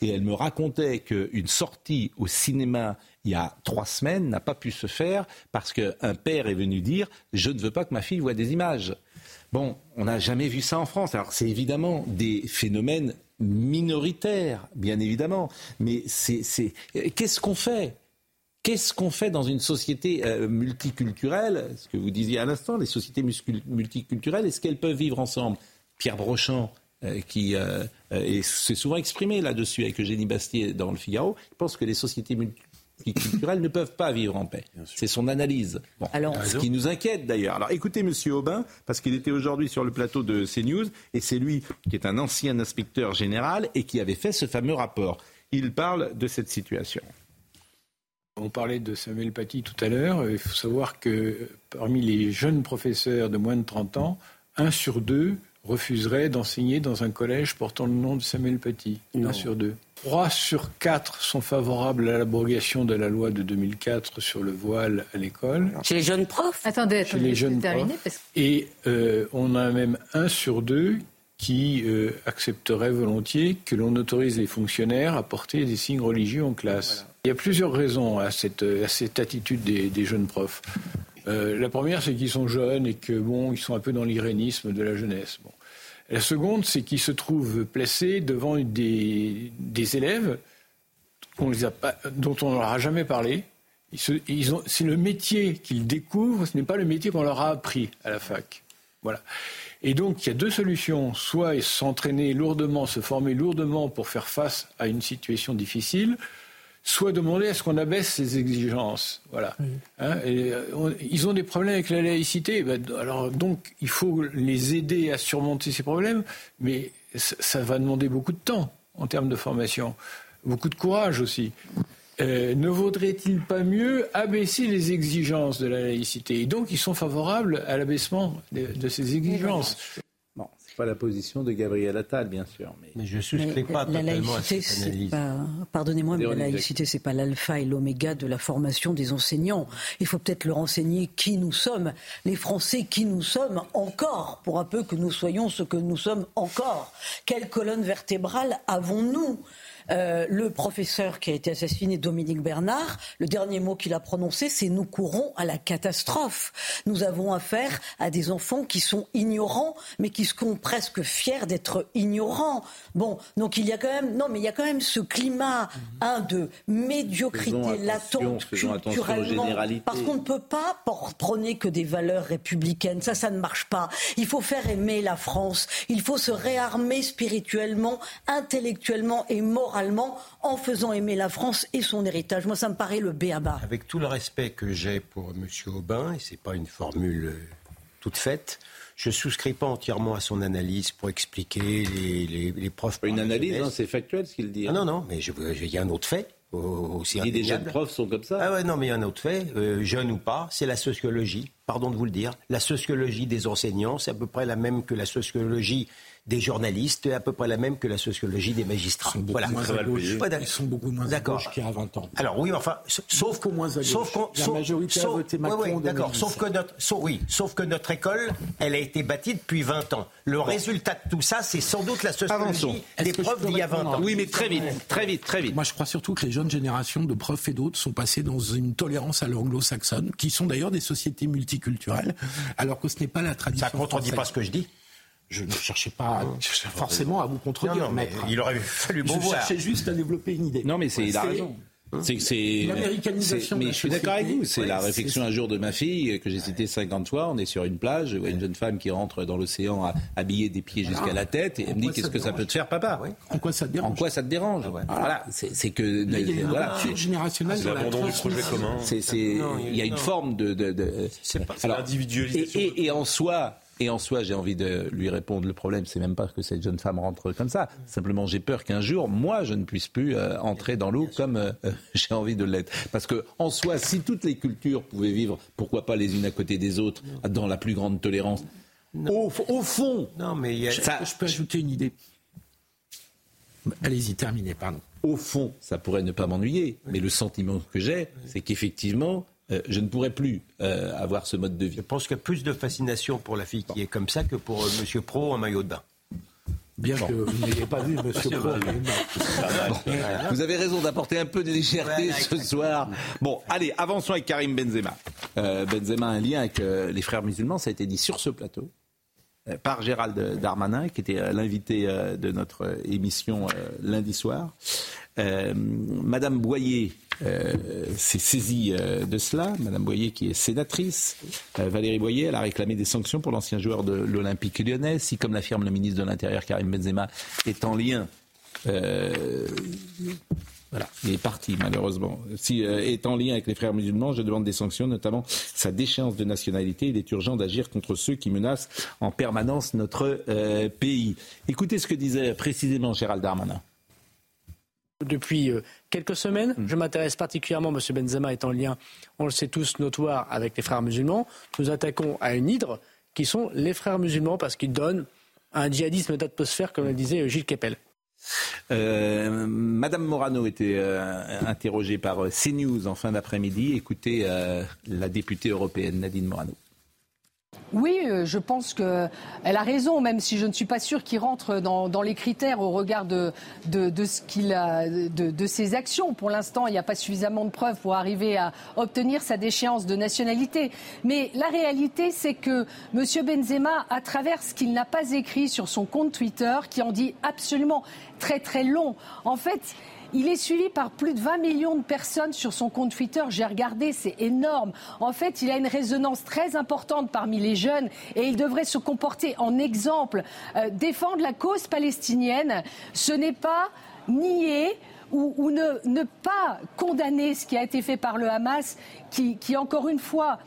Et elle me racontait qu'une sortie au cinéma il y a trois semaines n'a pas pu se faire parce qu'un père est venu dire je ne veux pas que ma fille voie des images. Bon, on n'a jamais vu ça en France. Alors c'est évidemment des phénomènes minoritaires, bien évidemment, mais c'est qu'est-ce qu'on fait? Qu'est-ce qu'on fait dans une société euh, multiculturelle? Ce que vous disiez à l'instant, les sociétés multiculturelles, est-ce qu'elles peuvent vivre ensemble? Pierre Brochant, euh, qui euh, s'est souvent exprimé là-dessus avec Eugénie Bastier dans le Figaro, pense que les sociétés qui culturels ne peuvent pas vivre en paix. C'est son analyse. Bon, Alors- ce qui nous inquiète d'ailleurs. Alors écoutez Monsieur Aubin, parce qu'il était aujourd'hui sur le plateau de CNews, et c'est lui qui est un ancien inspecteur général et qui avait fait ce fameux rapport. Il parle de cette situation. On parlait de Samuel Paty tout à l'heure. Il faut savoir que parmi les jeunes professeurs de moins de 30 ans, un sur deux refuserait d'enseigner dans un collège portant le nom de Samuel Paty. Un sur deux. Trois sur quatre sont favorables à l'abrogation de la loi de 2004 sur le voile à l'école. Chez les jeunes profs Attendez, Chez attendez, les je vais jeunes terminer profs. parce que Et euh, on a même un sur deux qui euh, accepterait volontiers que l'on autorise les fonctionnaires à porter des signes religieux en classe. Il y a plusieurs raisons à cette, à cette attitude des, des jeunes profs. Euh, la première, c'est qu'ils sont jeunes et que bon, ils sont un peu dans l'irénisme de la jeunesse. Bon. La seconde, c'est qu'ils se trouvent placés devant des, des élèves qu'on les a dont on ne leur a jamais parlé. C'est le métier qu'ils découvrent, ce n'est pas le métier qu'on leur a appris à la fac. Voilà. Et donc, il y a deux solutions. Soit s'entraîner lourdement, se former lourdement pour faire face à une situation difficile, soit demander à ce qu'on abaisse ces exigences. Voilà. Hein, et, euh, on- ils ont des problèmes avec la laïcité. Ben, alors, donc, il faut les aider à surmonter ces problèmes, mais ça, ça va demander beaucoup de temps en termes de formation, beaucoup de courage aussi. Euh, ne vaudrait-il pas mieux abaisser les exigences de la laïcité? Et donc, ils sont favorables à l'abaissement de, de ces exigences. Pas la position de Gabriel Attal, bien sûr. Mais, Mais je Mais la- la laïcité, c'est pas, pardonnez-moi, mais la laïcité, c'est pas l'alpha et l'oméga de la formation des enseignants. Il faut peut-être leur enseigner qui nous sommes, les Français qui nous sommes encore, pour un peu que nous soyons ce que nous sommes encore. Quelle colonne vertébrale avons-nous? Euh, le professeur qui a été assassiné, Dominique Bernard, le dernier mot qu'il a prononcé, c'est nous courons à la catastrophe. Nous avons affaire à des enfants qui sont ignorants, mais qui sont presque fiers d'être ignorants. Bon, donc il y a quand même, non, mais il y a quand même ce climat, un de médiocrité latente culturellement, parce qu'on ne peut pas prôner que des valeurs républicaines. Ça, ça ne marche pas. Il faut faire aimer la France. Il faut se réarmer spirituellement, intellectuellement et moralement en faisant aimer la France et son héritage. Moi, ça me paraît le béaba. Avec tout le respect que j'ai pour M. Aubin, et ce n'est pas une formule euh, toute faite, je souscris pas entièrement à son analyse pour expliquer les, les, les profs. Une analyse, hein, c'est factuel ce qu'il dit. Ah non, non, mais il y a un autre fait. au- Aussi Il dit des jeunes profs sont comme ça. Ah ouais, non, mais il y a un autre fait, euh, jeune ou pas, c'est la sociologie. Pardon de vous le dire. La sociologie des enseignants, c'est à peu près la même que la sociologie des journalistes, à peu près la même que la sociologie des magistrats. Voilà. moins à gauche. Ils sont beaucoup moins à gauche qu'il y a 20 ans. Alors oui, mais enfin, sauf Beaucoup moins à sauf qu'on, La sauf- majorité a sauf- voté ouais, Macron ouais, en d'accord. 2010. Sauf que notre, sauf- oui, sauf que notre école, elle a été bâtie depuis 20 ans. Le résultat de tout ça, c'est sans doute la sociologie des profs d'il y a 20 répondre ans. Oui, mais très vite, très vite, très vite. Moi, je crois surtout que les jeunes générations de profs et d'autres sont passées dans une tolérance à l'anglo-saxonne, qui sont d'ailleurs des sociétés multiculturelles, alors que ce n'est pas la tradition. Ça contredit française. pas ce que je dis. Je ne cherchais pas forcément à vous contredire, Non, non, mais maître. il aurait fallu bon Je voir. cherchais juste à développer une idée. Non, mais c'est, il a raison. C'est que c'est. L'américanisation c'est- Mais la je suis d'accord avec vous. C'est ouais, la c'est- réflexion un jour de ma fille que j'ai citée 50 fois. On est sur une plage, je vois une jeune femme qui rentre dans l'océan habillée des pieds jusqu'à la tête et elle me dit qu'est-ce que ça peut te faire, papa En quoi ça te dérange En quoi ça te dérange Voilà, c'est c'est que. Là, il y a une voilà, générationnelle C'est l'abandon du projet commun. c'est, c'est- Non, il y a- une forme de. de, de- Alors, et, l'individualisation. et- et en soi. Et en soi, j'ai envie de lui répondre. Le problème, c'est même pas que cette jeune femme rentre comme ça. Simplement, j'ai peur qu'un jour, moi, je ne puisse plus euh, entrer dans l'eau comme euh, (laughs) j'ai envie de l'être. Parce que, en soi, si toutes les cultures pouvaient vivre, pourquoi pas les unes à côté des autres, dans la plus grande tolérance? Au, au fond, Non, mais il y a- ça- Je peux ajouter une idée? Allez-y, terminez, pardon. au fond, ça pourrait ne pas m'ennuyer. Mais le sentiment que j'ai, c'est qu'effectivement, euh, je ne pourrais plus euh, avoir ce mode de vie. Je pense qu'il y a plus de fascination pour la fille qui est comme ça que pour euh, Monsieur Pro en maillot de bain. Bien que vous n'ayez pas vu (laughs) Monsieur Pro. Vous avez raison d'apporter un peu de légèreté Voilà, ce soir. Bon, allez, avançons avec Karim Benzema. Euh, Benzema a un lien avec euh, les frères musulmans, ça a été dit sur ce plateau par Gérald Darmanin, qui était l'invité de notre émission lundi soir. Euh, Madame Boyer s'est saisie euh, de cela. Madame Boyer, qui est sénatrice, Euh, Valérie Boyer, elle a réclamé des sanctions pour l'ancien joueur de l'Olympique lyonnais. Si, comme l'affirme le ministre de l'Intérieur Karim Benzema, est en lien Euh, voilà, il est parti malheureusement. Si euh, est en lien avec les frères musulmans, je demande des sanctions, notamment sa déchéance de nationalité. Il est urgent d'agir contre ceux qui menacent en permanence notre euh, pays. Écoutez ce que disait précisément Gérald Darmanin. Depuis euh, quelques semaines, Mm. je m'intéresse particulièrement, M. Benzema est en lien, on le sait tous, notoire avec les frères musulmans. Nous attaquons à une hydre qui sont les frères musulmans parce qu'ils donnent un djihadisme d'atmosphère, comme le disait Gilles Kepel. Euh, Madame Morano était euh, interrogée par euh, CNews en fin d'après-midi. Écoutez euh, la députée européenne Nadine Morano. Oui, euh, je pense qu'elle a raison, même si je ne suis pas sûre qu'il rentre dans, les critères au regard de, de ses actions. Pour l'instant, il n'y a pas suffisamment de preuves pour arriver à obtenir sa déchéance de nationalité. Mais la réalité, c'est que M. Benzema, à travers ce qu'il n'a pas écrit sur son compte Twitter, qui en dit absolument très très long, en fait, il est suivi par plus de 20 millions de personnes sur son compte Twitter. J'ai regardé, c'est énorme. En fait, il a une résonance très importante parmi les jeunes et il devrait se comporter en exemple. Euh, défendre la cause palestinienne, ce n'est pas nier ou, ne, pas condamner ce qui a été fait par le Hamas, qui, encore une fois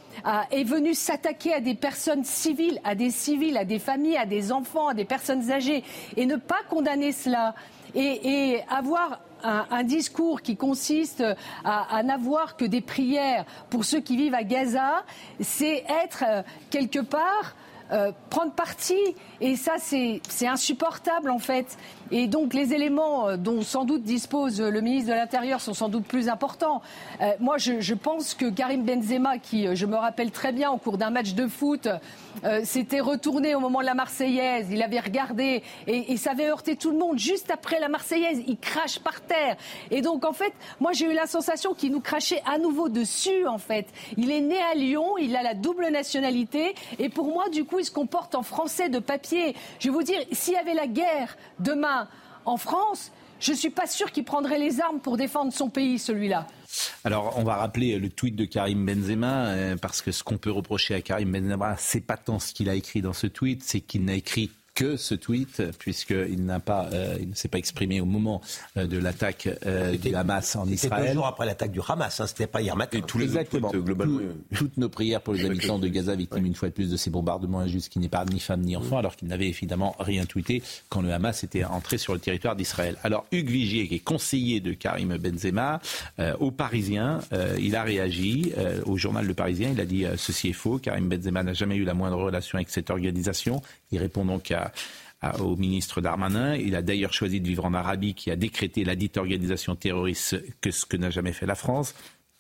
est venu s'attaquer à des personnes civiles, à des civils, à des familles, à des enfants, à des personnes âgées, et ne pas condamner cela et avoir un, discours qui consiste à, n'avoir que des prières pour ceux qui vivent à Gaza, c'est être euh, quelque part euh, prendre parti. Et ça, c'est insupportable, en fait. Et donc, les éléments euh, dont sans doute dispose le ministre de l'Intérieur sont sans doute plus importants. Euh, moi, je, pense que Karim Benzema, qui, euh, je me rappelle très bien, au cours d'un match de foot, s'était retourné au moment de la Marseillaise, il avait regardé et, et ça avait heurté tout le monde. Juste après la Marseillaise, il crache par terre. Et donc, en fait, moi, j'ai eu la sensation qu'il nous crachait à nouveau dessus, en fait. Il est né à Lyon, il a la double nationalité et pour moi, du coup, il se comporte en français de papier. Je vais vous dire, s'il y avait la guerre demain en France, je ne suis pas sûr qu'il prendrait les armes pour défendre son pays, celui-là. Alors, on va rappeler le tweet de Karim Benzema, euh, parce que ce qu'on peut reprocher à Karim Benzema, c'est pas tant ce qu'il a écrit dans ce tweet, c'est qu'il n'a écrit que ce tweet, puisqu'il n'a pas, euh, il ne s'est pas exprimé au moment euh, de l'attaque euh, du Hamas en C'était Israël. deux jours après l'attaque du Hamas, hein, c'était pas hier matin. tous les Exactement. tweets, globalement, Tout- toutes nos prières pour les habitants de Gaza, victimes une fois de plus de ces bombardements injustes qui n'épargnent ni femmes ni enfants, alors qu'ils n'avaient évidemment rien tweeté quand le Hamas était entré sur le territoire d'Israël. Alors Hugues Vigier, qui est conseiller de Karim Benzema, euh, au Parisien, euh, il a réagi euh, au journal Le Parisien. Il a dit euh, ceci est faux. Karim Benzema n'a jamais eu la moindre relation avec cette organisation. Il répond donc à au ministre Darmanin. Il a d'ailleurs choisi de vivre en Arabie, qui a décrété la dite organisation terroriste que ce que n'a jamais fait la France.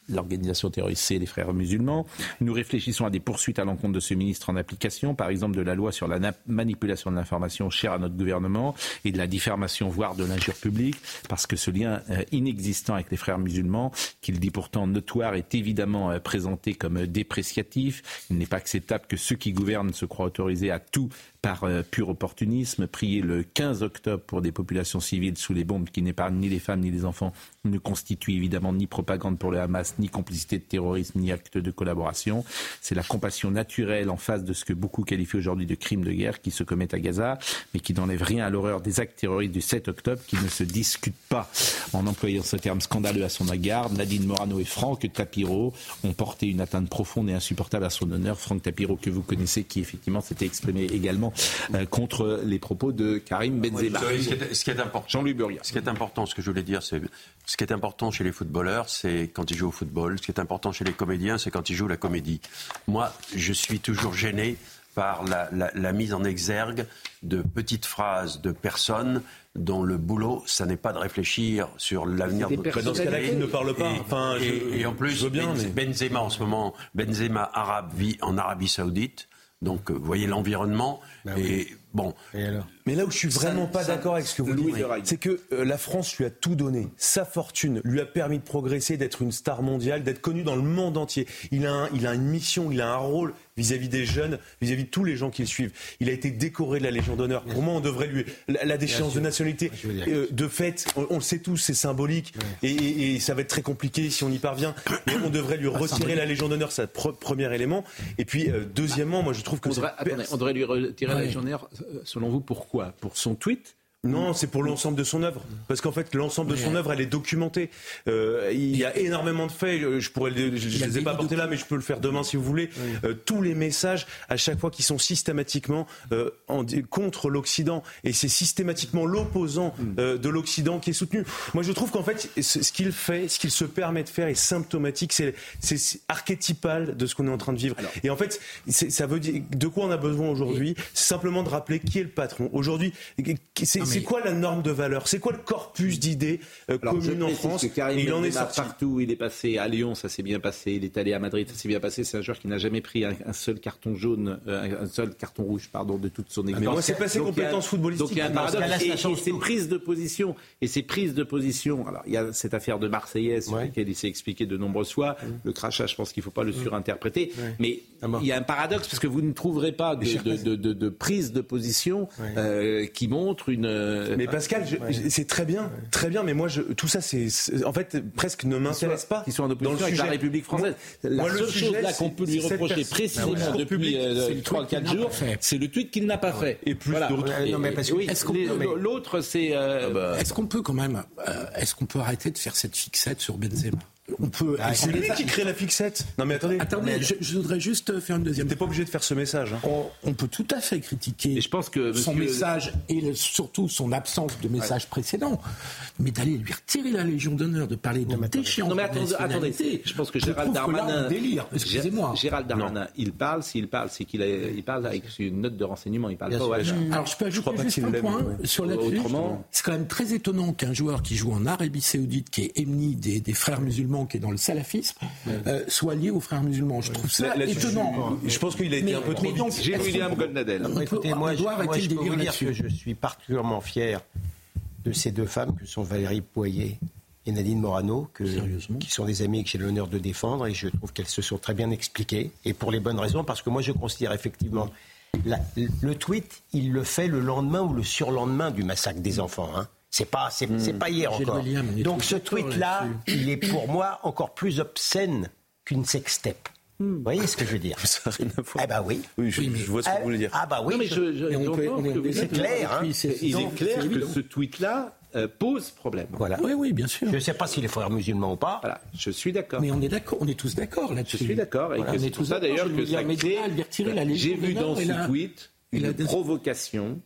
L'organisation terroriste, c'est les frères musulmans. Nous réfléchissons à des poursuites à l'encontre de ce ministre en application, par exemple de la loi sur la manipulation de l'information chère à notre gouvernement et de la diffamation, voire de l'injure publique, parce que ce lien euh, inexistant avec les frères musulmans, qu'il dit pourtant notoire, est évidemment euh, présenté comme dépréciatif. Il n'est pas acceptable que ceux qui gouvernent se croient autorisés à tout par euh, pur opportunisme. Prier le 15 octobre pour des populations civiles sous les bombes qui n'épargnent ni les femmes ni les enfants ne constitue évidemment ni propagande pour le Hamas, ni complicité de terrorisme, ni acte de collaboration. C'est la compassion naturelle en face de ce que beaucoup qualifient aujourd'hui de crimes de guerre qui se commettent à Gaza, mais qui n'enlève rien à l'horreur des actes terroristes du 7 octobre qui ne se discutent pas. En employant ce terme scandaleux à son égard, Nadine Morano et Franck Tapiro ont porté une atteinte profonde et insupportable à son honneur. Franck Tapiro, que vous connaissez, qui effectivement s'était exprimé également euh, contre les propos de Karim Benzema. Ce, qui est, important, Jean-Louis Burgat. Ce qui est important, ce que je voulais dire, c'est ce qui est important chez les footballeurs, c'est quand ils jouent au football. Ce qui est important chez les comédiens, c'est quand ils jouent la comédie. Moi, je suis toujours gêné par la, la- la mise en exergue de petites phrases de personnes dont le boulot, ça n'est pas de réfléchir sur l'avenir de notre Dans ce cas-là, ne parlent pas. Et, Enfin, je- et- et en plus, je veux bien, Benz- mais- Benzema en ce moment, Benzema arabe vit en Arabie Saoudite. Donc, euh, vous voyez l'environnement. et bon. Mais là où je suis vraiment Ça- pas d'accord avec ce que vous dites, c'est que euh, la France lui a tout donné. Sa fortune lui a permis de progresser, d'être une star mondiale, d'être connu dans le monde entier. Il a, un- il a une mission, il a un rôle vis-à-vis des jeunes, vis-à-vis de tous les gens qui le suivent. Il a été décoré de la Légion d'honneur. Pour moi, on devrait lui la, la déchéance de nationalité. euh, de fait, on, on le sait tous, c'est symbolique et, et- et ça va être très compliqué si on y parvient. Mais on devrait lui retirer symbolique. la Légion d'honneur, c'est le pre- premier élément. Et puis, euh, deuxièmement, moi, je trouve que On devrait, attendez, on devrait lui retirer la Ouais. légionnaire, euh, selon vous, pourquoi? Pour son tweet? Non, c'est pour l'ensemble de son œuvre. Parce qu'en fait, l'ensemble de son œuvre, elle est documentée. Euh, il y a énormément de faits. Je pourrais, les- je, je les ai pas apportés là, mais je peux le faire demain si vous voulez. Euh, tous les messages, à chaque fois, qui sont systématiquement euh, en- contre l'Occident, et c'est systématiquement l'opposant euh, de l'Occident qui est soutenu. Moi, je trouve qu'en fait, ce qu'il fait, ce qu'il se permet de faire, est symptomatique. C'est c'est archétypal de ce qu'on est en train de vivre. Et en fait, ça veut dire de quoi on a besoin aujourd'hui? C'est simplement de rappeler qui est le patron. Aujourd'hui, c'est c'est quoi la norme de valeur? C'est quoi le corpus d'idées euh, communes en France que Karim Et il en est sorti. partout. Il est passé à Lyon, ça s'est bien passé. Il est allé à Madrid, ça s'est bien passé. C'est un joueur qui n'a jamais pris un, un seul carton jaune, euh, un seul carton rouge, pardon, de toute son existence. moi, c'est passé Donc, il y a- compétences footballistiques. Donc il y a un paradoxe. Et, et tout. prises de position, et ces prises de position. Alors il y a cette affaire de Marseillaise sur laquelle il s'est expliqué de nombreuses fois. Le crachat, je pense qu'il ne faut pas le surinterpréter. Mais il y a un paradoxe parce que vous ne trouverez pas de, de, de- de- de prise de position euh, qui montre une. Euh, Mais Pascal, c'est très bien, très bien. Mais moi, je, tout ça, c'est en fait presque ne m'intéresse pas. Qui sont en dans opposition le avec la sujet. République française. Moi- La moi, le seule sujet, chose là qu'on peut lui reprocher précisément discours depuis euh, c'est le trois, tweet quatre qu'il n'a jours, pas fait. c'est le tweet qu'il n'a pas fait. Et plus Voilà. d'autres. Non, mais parce que- oui, L'autre, c'est. euh, Est-ce qu'on peut quand même, euh, est-ce qu'on peut arrêter de faire cette fixette sur Benzema? On peut. Ah, c'est lui qui crée la fixette. Non mais attendez. Attendez, je, je voudrais juste faire une deuxième. T'es pas obligé de faire ce message. hein. On, on peut tout à fait critiquer je pense que son monsieur- message et le- surtout son absence de message précédent, mais d'aller lui retirer la Légion d'honneur, de parler de déchéance Non mais de attendez, attendez, je pense que je Gérald trouve que là, Darmanin, on délire. Excusez-moi. Gérald Darmanin, il parle, s'il parle, c'est qu'il il parle avec une note de renseignement, il parle pas au hasard. Alors je peux ajouter crois pas juste qu'il un point ouais. sur là-dessus. Autrement- C'est quand même très étonnant qu'un joueur qui joue en Arabie Saoudite, qui est ennemi des, des frères musulmans, qui est dans le salafisme, euh, soit lié aux frères musulmans. Je trouve ça Là- étonnant. je- je pense qu'il a été Mais- un peu trop mais donc, vite. J'ai William Goldnadel. Écoutez, moi, je, moi, je peux vous dire là-dessus. que je suis particulièrement fier de ces deux femmes que sont Valérie Poyer et Nadine Morano, que, qui sont des amies que j'ai l'honneur de défendre, et je trouve qu'elles se sont très bien expliquées, et pour les bonnes raisons, parce que moi je considère effectivement, la- le tweet, il le fait le lendemain ou le surlendemain du massacre des enfants. Hein. C'est pas, c'est, c'est pas hier encore. William, Donc ce tweet-là, là-dessus. il est pour moi encore plus obscène qu'une sextape. Vous voyez ce que je veux dire (laughs) Ça n'a rien à voir. Eh ben oui. Oui, je, je vois ce que Ah, vous voulez dire. Ah bah oui. Je, je- c'est clair, hein. Il est clair c'est que ce tweet-là euh, pose problème. Voilà. Oui, oui, bien sûr. Je ne sais pas s'il est frère musulman ou pas. Voilà, je suis d'accord. Mais on est d'accord, on est tous d'accord Je là-dessus. suis d'accord. Et Voilà, que on c'est est tous ça d'accord. d'ailleurs Je que ça J'ai vu dans ce tweet une provocation,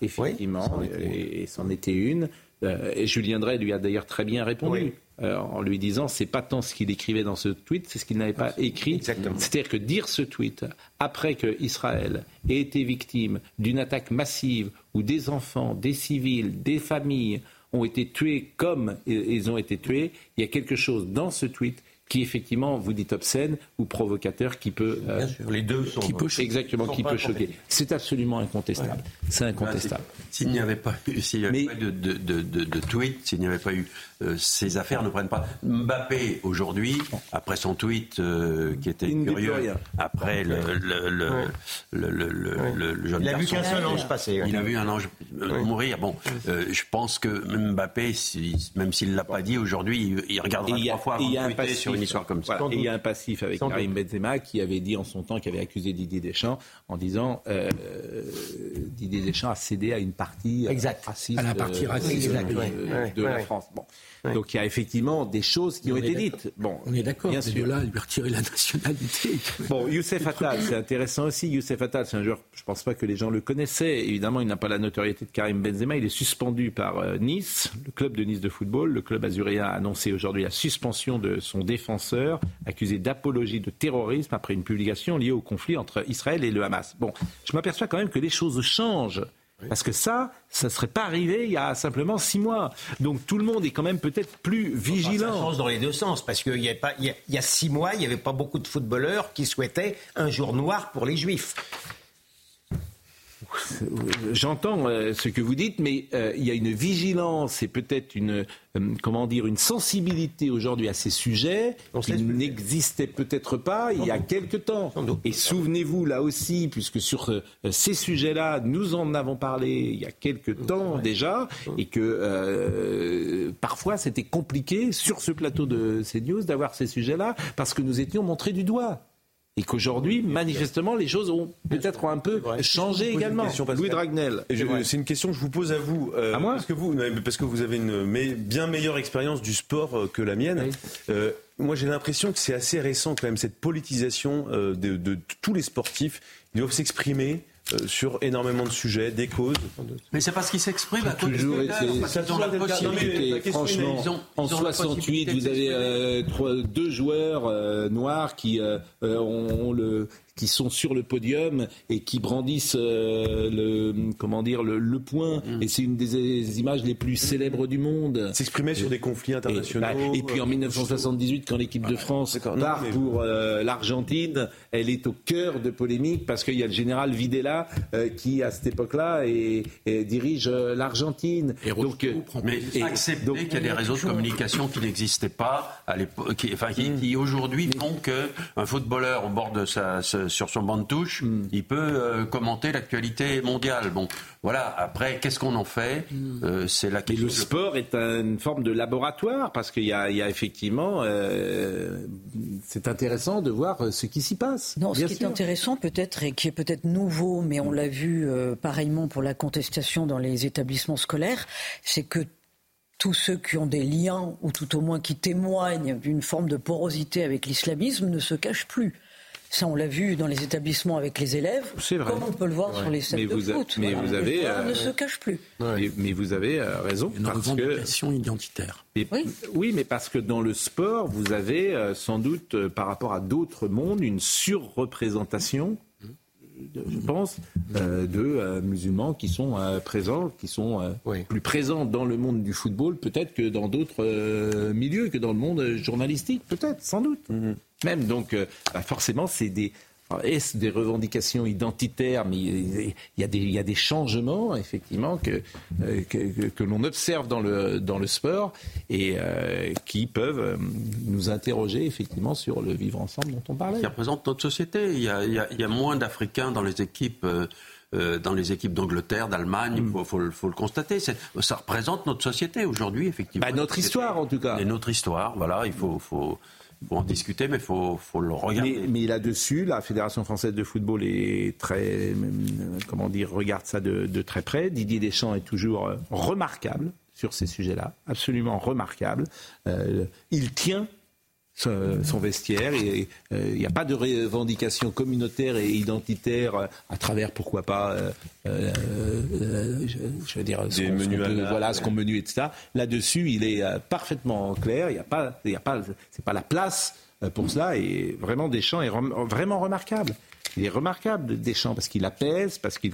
effectivement, et, et c'en était une. Euh, et Julien Drey lui a d'ailleurs très bien répondu. Oui. euh, en lui disant c'est pas tant ce qu'il écrivait dans ce tweet, c'est ce qu'il n'avait pas écrit. C'est-à-dire que dire ce tweet après que Israël ait été victime d'une attaque massive où des enfants, des civils, des familles ont été tués comme ils ont été tués, il y a quelque chose dans ce tweet qui effectivement, vous dites obscène ou provocateur, qui peut, euh, Bien sûr, les deux sont. qui peut exactement, sont qui pas peut choquer. C'est absolument incontestable. C'est incontestable. S'il n'y avait pas eu, s'il n'y avait pas eu de, de, de, de- de tweet, s'il n'y avait pas eu euh, ces affaires ne prennent pas. Mbappé aujourd'hui, après son tweet euh, qui était ne curieux, après le le le, Ouais. le, le, le- le- le jeune Il a vu qu'un seul ange passer. ouais. il a vu un ange euh, mourir. Bon, euh, je pense que Mbappé, si- même s'il l'a pas dit aujourd'hui, il, il regardera Et a, trois fois avant il y a de un tweeter passif, sur une histoire comme ça. Voilà. Et il y a un passif avec Sans Karim Benzema qui avait dit en son temps, qui avait accusé Didier Deschamps en disant Didier Deschamps a cédé à une partie Exact. raciste, À la partie euh, raciste, de, de- la. France. Bon. Ouais. Donc il y a effectivement des choses qui ont été dites. Bon, On est d'accord, bien sûr. de là lui retirer la nationalité. (laughs) Bon, Youssef Attal, c'est intéressant aussi. Youssef Attal, c'est un joueur, je pense pas que les gens le connaissaient. Évidemment, il n'a pas la notoriété de Karim Benzema. Il est suspendu par euh, Nice, le club de Nice de football. Le club azuréen a annoncé aujourd'hui la suspension de son défenseur, accusé d'apologie de terrorisme après une publication liée au conflit entre Israël et le Hamas. Bon, je m'aperçois quand même que les choses changent. Parce que ça, ça ne serait pas arrivé il y a simplement six mois. Donc tout le monde est quand même peut-être plus Ça vigilant. change dans les deux sens, parce qu'il y, a pas- il y a- il y a six mois, il n'y avait pas beaucoup de footballeurs qui souhaitaient un jour noir pour les juifs. J'entends euh, ce que vous dites, mais euh, il y a une vigilance et peut-être une euh, comment dire une sensibilité aujourd'hui à ces sujets qui n'existaient peut-être pas il y a quelque temps. Et souvenez-vous là aussi, puisque sur euh, ces sujets-là, nous en avons parlé il y a quelque temps déjà, et que euh, parfois c'était compliqué sur ce plateau de CNews d'avoir ces sujets-là parce que nous étions montrés du doigt. Et qu'aujourd'hui, manifestement, les choses ont peut-être un peu changé également. Louis Dragnel. Je- C'est une question que je vous pose à vous. euh, À moi parce que vous, parce que vous avez une bien meilleure expérience du sport euh, que la mienne. Euh, moi, j'ai l'impression que c'est assez récent quand même cette politisation euh, de, de tous les sportifs. Ils doivent s'exprimer. Euh, sur énormément de sujets, des causes. Mais c'est parce qu'ils s'expriment à Toujours été- ça ont la possibilité. Non, mais franchement, Ils ont- en ils ont la 68, possibilité vous avez euh, trois- deux joueurs euh, noirs qui euh, ont, ont le qui sont sur le podium et qui brandissent euh, le comment dire le, le point Mm. et c'est une des, des images les plus célèbres du monde. S'exprimer sur des conflits internationaux. Et, et puis en 1978 quand l'équipe de France part mais- pour euh, l'Argentine, elle est au cœur de polémiques parce qu'il y a le général Videla euh, qui à cette époque-là et, et dirige euh, l'Argentine. Donc euh, Mais et- accepter donc, qu'il y a des réseaux de communication qui n'existaient pas à l'époque, qui, enfin, qui, qui aujourd'hui font que un footballeur au bord de sa, sur son banc de touche, il peut euh, commenter l'actualité mondiale. Bon, voilà. Après, qu'est-ce qu'on en fait? Euh, C'est la le sport est une forme de laboratoire parce qu'il y, a- il y a effectivement, euh, c'est intéressant de voir ce qui s'y passe. Non, ce qui est intéressant peut-être et qui est peut-être nouveau, mais on l'a vu euh, pareillement pour la contestation dans les établissements scolaires, c'est que tous ceux qui ont des liens ou tout au moins qui témoignent d'une forme de porosité avec l'islamisme ne se cachent plus. Ça, on l'a vu dans les établissements avec les élèves, C'est vrai. comme on peut le voir Ouais. sur les scènes Mais de vous a- foot. mais vous avez, euh, ne se cachent plus. Mais, mais vous avez euh, raison. Une parce que, identitaire. Et- oui. mais parce que dans le sport, vous avez euh, sans doute, euh, par rapport à d'autres mondes, une surreprésentation, de- je pense, euh, de euh, musulmans qui sont euh, présents, qui sont euh, plus présents dans le monde du football, peut-être que dans d'autres milieux, que dans le monde journalistique, peut-être, sans doute. Même donc, bah, forcément, c'est des. Alors, Est-ce des revendications identitaires Mais il y, a des, il y a des changements, effectivement, que, euh, que, que- l'on observe dans le, dans le sport et euh, qui peuvent euh, nous interroger, effectivement, sur le vivre ensemble dont on parlait. qui représente notre société. Il y a, il y a- il y a moins d'Africains dans les équipes. euh, euh, dans les équipes d'Angleterre, d'Allemagne, il faut, faut le- faut le constater. Ça représente notre société aujourd'hui, effectivement. Bah, notre histoire, en tout cas. Et notre histoire, voilà, il faut, faut, faut en discuter, mais il faut, le regarder. Mais, là-dessus, la Fédération française de football est très, euh, comment dire, regarde ça de, de très près. Didier Deschamps est toujours euh, remarquable sur ces sujets-là, absolument remarquable. Euh, il tient son, vestiaire et euh, il n'y a pas de revendication communautaire et identitaire euh, à travers, pourquoi pas, euh, euh, euh, je, je veux dire, ce qu'on- peut- voilà, ce qu'on menu, etc. Là-dessus, il est parfaitement clair. Il n'y a pas, il y a pas, c'est pas la place pour cela. Et vraiment, Deschamps est rem- vraiment remarquable. Il est remarquable, Deschamps, parce qu'il apaise, parce qu'il,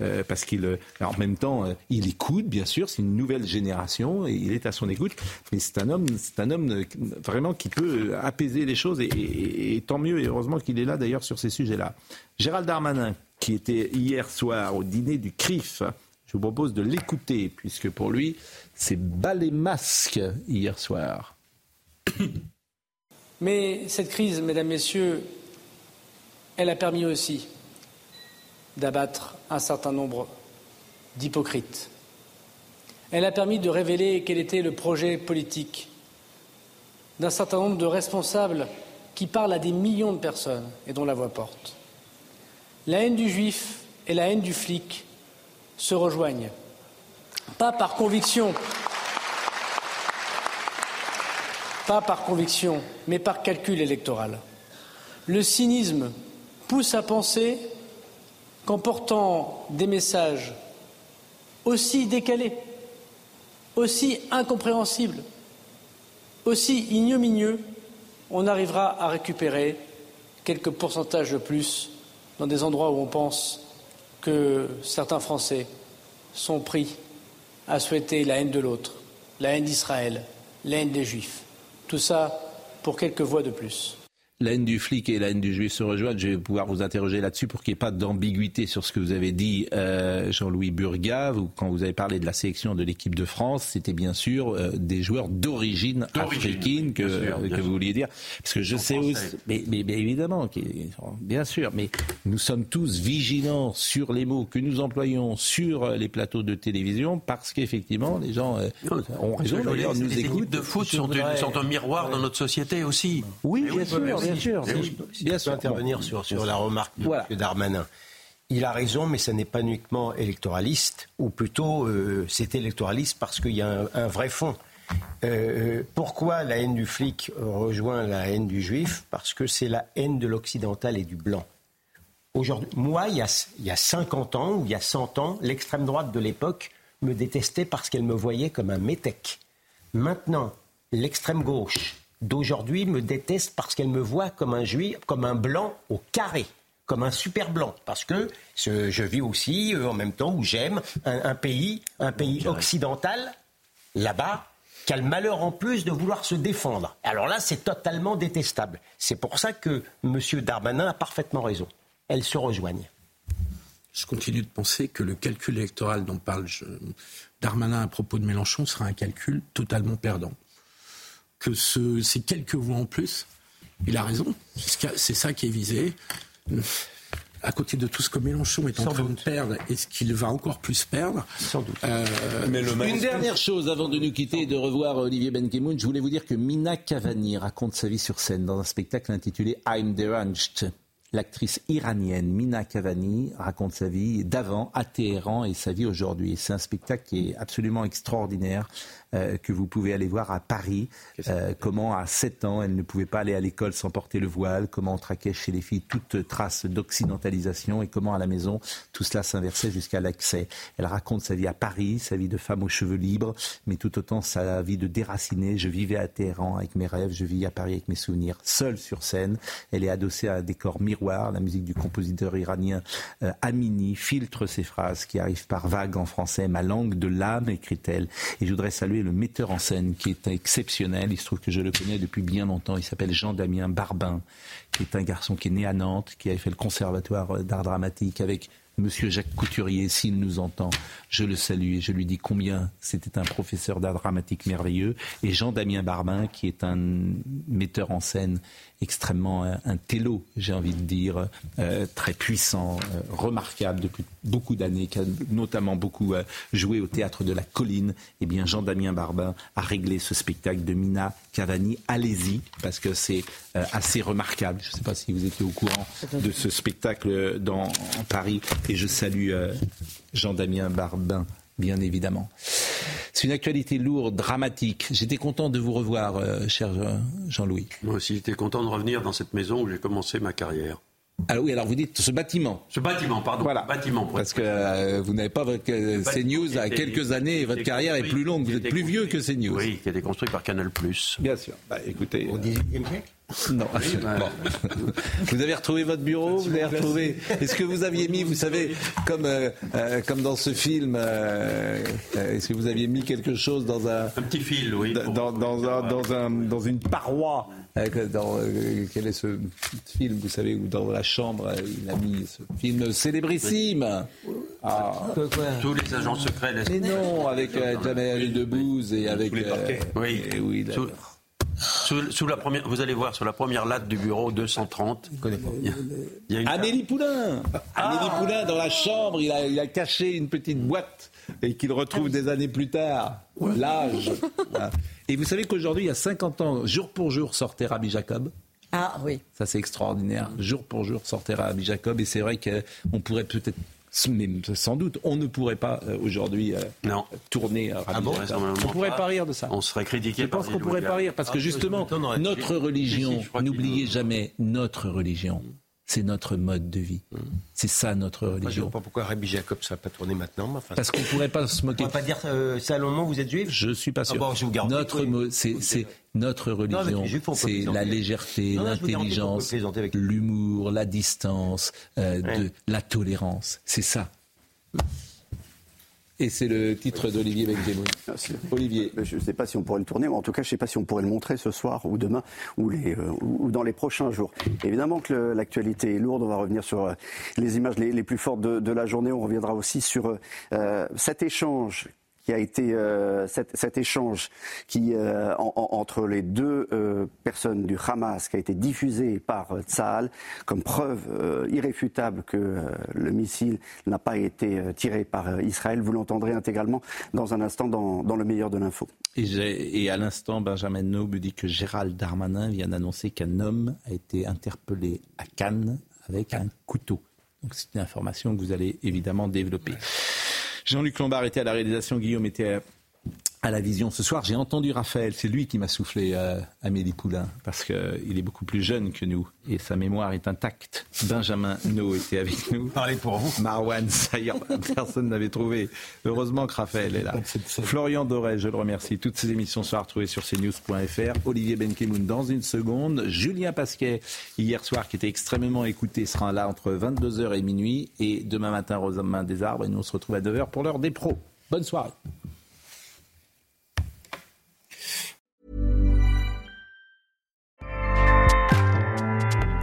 euh, parce qu'il, euh, en même temps, euh, il écoute, bien sûr. C'est une nouvelle génération et il est à son écoute. Mais c'est un homme, un homme euh, vraiment qui peut apaiser les choses et, et- et tant mieux. Et heureusement qu'il est là d'ailleurs sur ces sujets-là. Gérald Darmanin, qui était hier soir au dîner du CRIF. Je vous propose de l'écouter, puisque pour lui, c'est bas les masques hier soir. Mais cette crise, mesdames, messieurs, elle a permis aussi d'abattre un certain nombre d'hypocrites. Elle a permis de révéler quel était le projet politique d'un certain nombre de responsables qui parlent à des millions de personnes et dont la voix porte. La haine du juif et la haine du flic se rejoignent, pas par conviction, pas par conviction, mais par calcul électoral. Le cynisme pousse à penser qu'en portant des messages aussi décalés, aussi incompréhensibles, aussi ignominieux, on arrivera à récupérer quelques pourcentages de plus dans des endroits où on pense que certains Français sont pris à souhaiter la haine de l'autre, la haine d'Israël, la haine des Juifs. Tout ça pour quelques voix de plus. La haine du flic et la haine du juif se rejoignent. Je vais pouvoir vous interroger là-dessus pour qu'il n'y ait pas d'ambiguïté sur ce que vous avez dit, euh, Jean-Louis Burga. Vous- quand vous avez parlé de la sélection de l'équipe de France, c'était bien sûr euh, des joueurs d'origine africaine que, sûr, sûr. vous vouliez dire. Parce que je sais aussi, mais, mais- mais évidemment, bien sûr, mais nous sommes tous vigilants sur les mots que nous employons sur euh, les plateaux de télévision parce qu'effectivement, les gens euh, ont raison d'ailleurs, nous les écoutent. équipes de foot Je sont, voudrais- sont un miroir dans notre société aussi. Oui, Eh bien sûr, bien sûr, si bien je peux- si Bien je peux sûr. intervenir Bon. sur, sur la remarque de. M. Darmanin. Il a raison, mais ce n'est pas uniquement électoraliste, ou plutôt euh, c'est électoraliste parce qu'il y a un, un vrai fond. Euh, pourquoi la haine du flic rejoint la haine du juif? Parce que c'est la haine de l'occidental et du blanc. Aujourd'hui, moi, il y, a, il y a 50 ans ou il y a 100 ans, l'extrême droite de l'époque me détestait parce qu'elle me voyait comme un métèque. Maintenant, l'extrême gauche d'aujourd'hui me déteste parce qu'elle me voit comme un juif, comme un blanc au carré, comme un super blanc. Parce que ce- je vis aussi euh, en même temps où j'aime un, un pays, un pays occidental là-bas qui a le malheur en plus de vouloir se défendre. Alors là, c'est totalement détestable. C'est pour ça que M. Darmanin a parfaitement raison. Elles se rejoignent. Je continue de penser que le calcul électoral dont parle je- Darmanin à propos de Mélenchon sera un calcul totalement perdant. Que ce- ces quelques voix en plus, il a raison. C'est ça qui est visé. À côté de tout ce que Mélenchon est en train de perdre et ce qu'il va encore plus perdre. Sans doute. Une dernière chose avant de nous quitter et de revoir Olivier Benkemoun, je voulais vous dire que Mina Cavani raconte sa vie sur scène dans un spectacle intitulé I'm Deranged. L'actrice iranienne Mina Cavani raconte sa vie d'avant à Téhéran et sa vie aujourd'hui. C'est un spectacle qui est absolument extraordinaire euh, que vous pouvez aller voir à Paris. Euh, comment à 7 ans elle ne pouvait pas aller à l'école sans porter le voile, comment on traquait chez les filles toute trace d'occidentalisation et comment à la maison tout cela s'inversait jusqu'à l'accès. Elle raconte sa vie à Paris, sa vie de femme aux cheveux libres, mais tout autant sa vie de déracinée. Je vivais à Téhéran avec mes rêves, je vis à Paris avec mes souvenirs. Seule sur scène, elle est adossée à un décor miroir. La musique du compositeur iranien euh, Amini filtre ses phrases qui arrivent par vagues en français. Ma langue de l'âme, écrit-elle. Et je voudrais saluer le metteur en scène qui est exceptionnel. Il se trouve que je le connais depuis bien longtemps. Il s'appelle Jean-Damien Barbin, qui est un garçon qui est né à Nantes, qui avait fait le conservatoire d'art dramatique avec Monsieur Jacques Couturier, s'il nous entend, je le salue et je lui dis combien c'était un professeur d'art dramatique merveilleux. Et Jean-Damien Barbin, qui est un metteur en scène extrêmement, un, un télo, j'ai envie de dire, euh, très puissant, euh, remarquable depuis beaucoup d'années, qui a notamment beaucoup euh, joué au théâtre de la Colline. Eh bien, Jean-Damien Barbin a réglé ce spectacle de Mina Cavani. Allez-y, parce que c'est euh, assez remarquable. Je ne sais pas si vous étiez au courant de ce spectacle dans en Paris. Et je salue euh, Jean-Damien Barbin, bien évidemment. C'est une actualité lourde, dramatique. J'étais content de vous revoir, euh, cher Jean- Jean-Louis. Moi aussi, j'étais content de revenir dans cette maison où j'ai commencé ma carrière. Ah oui, alors vous dites ce bâtiment. Ce bâtiment, pardon. Voilà. Bâtiment. pour Parce que euh, vous n'avez pas votre euh, CNews à était- quelques années et votre carrière est plus longue. Vous êtes plus vieux que CNews. Oui, qui a été construit par Canal+. Bien sûr. Bah, écoutez. Au 18e siècle Non. bah, Bon. (laughs) vous avez retrouvé votre bureau, vous avez retrouvé. Est-ce que vous aviez mis, vous savez, comme euh, euh, comme dans ce film, euh, est-ce que vous aviez mis quelque chose dans un Un petit fil, oui. pour- dans, dans un, dans un dans une paroi que dans, quel est ce film, vous savez, où dans la chambre il a mis ce film célébrissime. Ah. Tous les agents secrets. Mais non, avec euh, Jamel Debbouze et avec. euh, Oui. et oui, là- Sous, sous- sous la première, vous allez voir sur la première latte du bureau 230. Il y a, il y a une Amélie Poulain Amélie Poulain, dans la chambre, il a, il a caché une petite boîte et qu'il retrouve des années plus tard. L'âge. Et vous savez qu'aujourd'hui, il y a 50 ans, jour pour jour, sortait Rabbi Jacob. Ah oui. Ça, c'est extraordinaire. Jour pour jour, sortait Rabbi Jacob. Et c'est vrai qu'on pourrait peut-être, mais sans doute, on ne pourrait pas euh, aujourd'hui euh, Non. tourner euh, Ah bon. Vraisemblablement On ne pourrait pas. pas rire de ça. On serait critiqué Je pense qu'on pourrait pas rire parce que Ah, justement, notre religion, n'oubliez jamais notre religion. C'est notre mode de vie. C'est ça notre Moi, je ne religion. vois pas pourquoi Rabbi Jacob ne va pas tourner maintenant. mais enfin, Parce qu'on pourrait pas se on moquer. ne va pas dire euh, salomon, vous êtes juif? Je suis pas sûr. Ah bon, je vous garantis notre oui. c'est, notre religion. on c'est la légèreté, l'intelligence, l'humour, la distance, euh, de, la tolérance. C'est ça. Et c'est le titre d'Olivier Benkemoun. Olivier. Je ne sais pas si on pourrait le tourner, mais en tout cas, je ne sais pas si on pourrait le montrer ce soir ou demain ou, les, euh, ou dans les prochains jours. Évidemment que l'actualité est lourde. On va revenir sur euh, les images les, les plus fortes de, de la journée. On reviendra aussi sur euh, cet échange qui a été euh, cet, cet, échange qui, euh, en, entre les deux euh, personnes du Hamas qui a été diffusé par Tsahal comme preuve irréfutable que le missile n'a pas été tiré par Israël. Vous l'entendrez intégralement dans un instant dans, dans le meilleur de l'info. Et, et, à l'instant, Benjamin Noble dit que Gérald Darmanin vient d'annoncer qu'un homme a été interpellé à Cannes avec un couteau. Donc c'est une information que vous allez évidemment développer. Jean-Luc Lombard était à la réalisation, Guillaume était la vision ce soir. J'ai entendu Raphaël, c'est lui qui m'a soufflé euh, Amélie Poulain, parce qu'il est beaucoup plus jeune que nous et sa mémoire est intacte. Benjamin No était avec nous. Parlez pour vous. Marwan Sayer, personne n'avait trouvé. Heureusement que Raphaël est là. Florian Doré, je le remercie. Toutes ces émissions sont à retrouver sur cnews.fr. Olivier Benkemoun dans une seconde. Julien Pasquet, hier soir, qui était extrêmement écouté, sera là entre 22h et minuit. Et demain matin, Rosamund Desarbres. Et nous, on se retrouve à 9h pour l'heure des pros. Bonne soirée.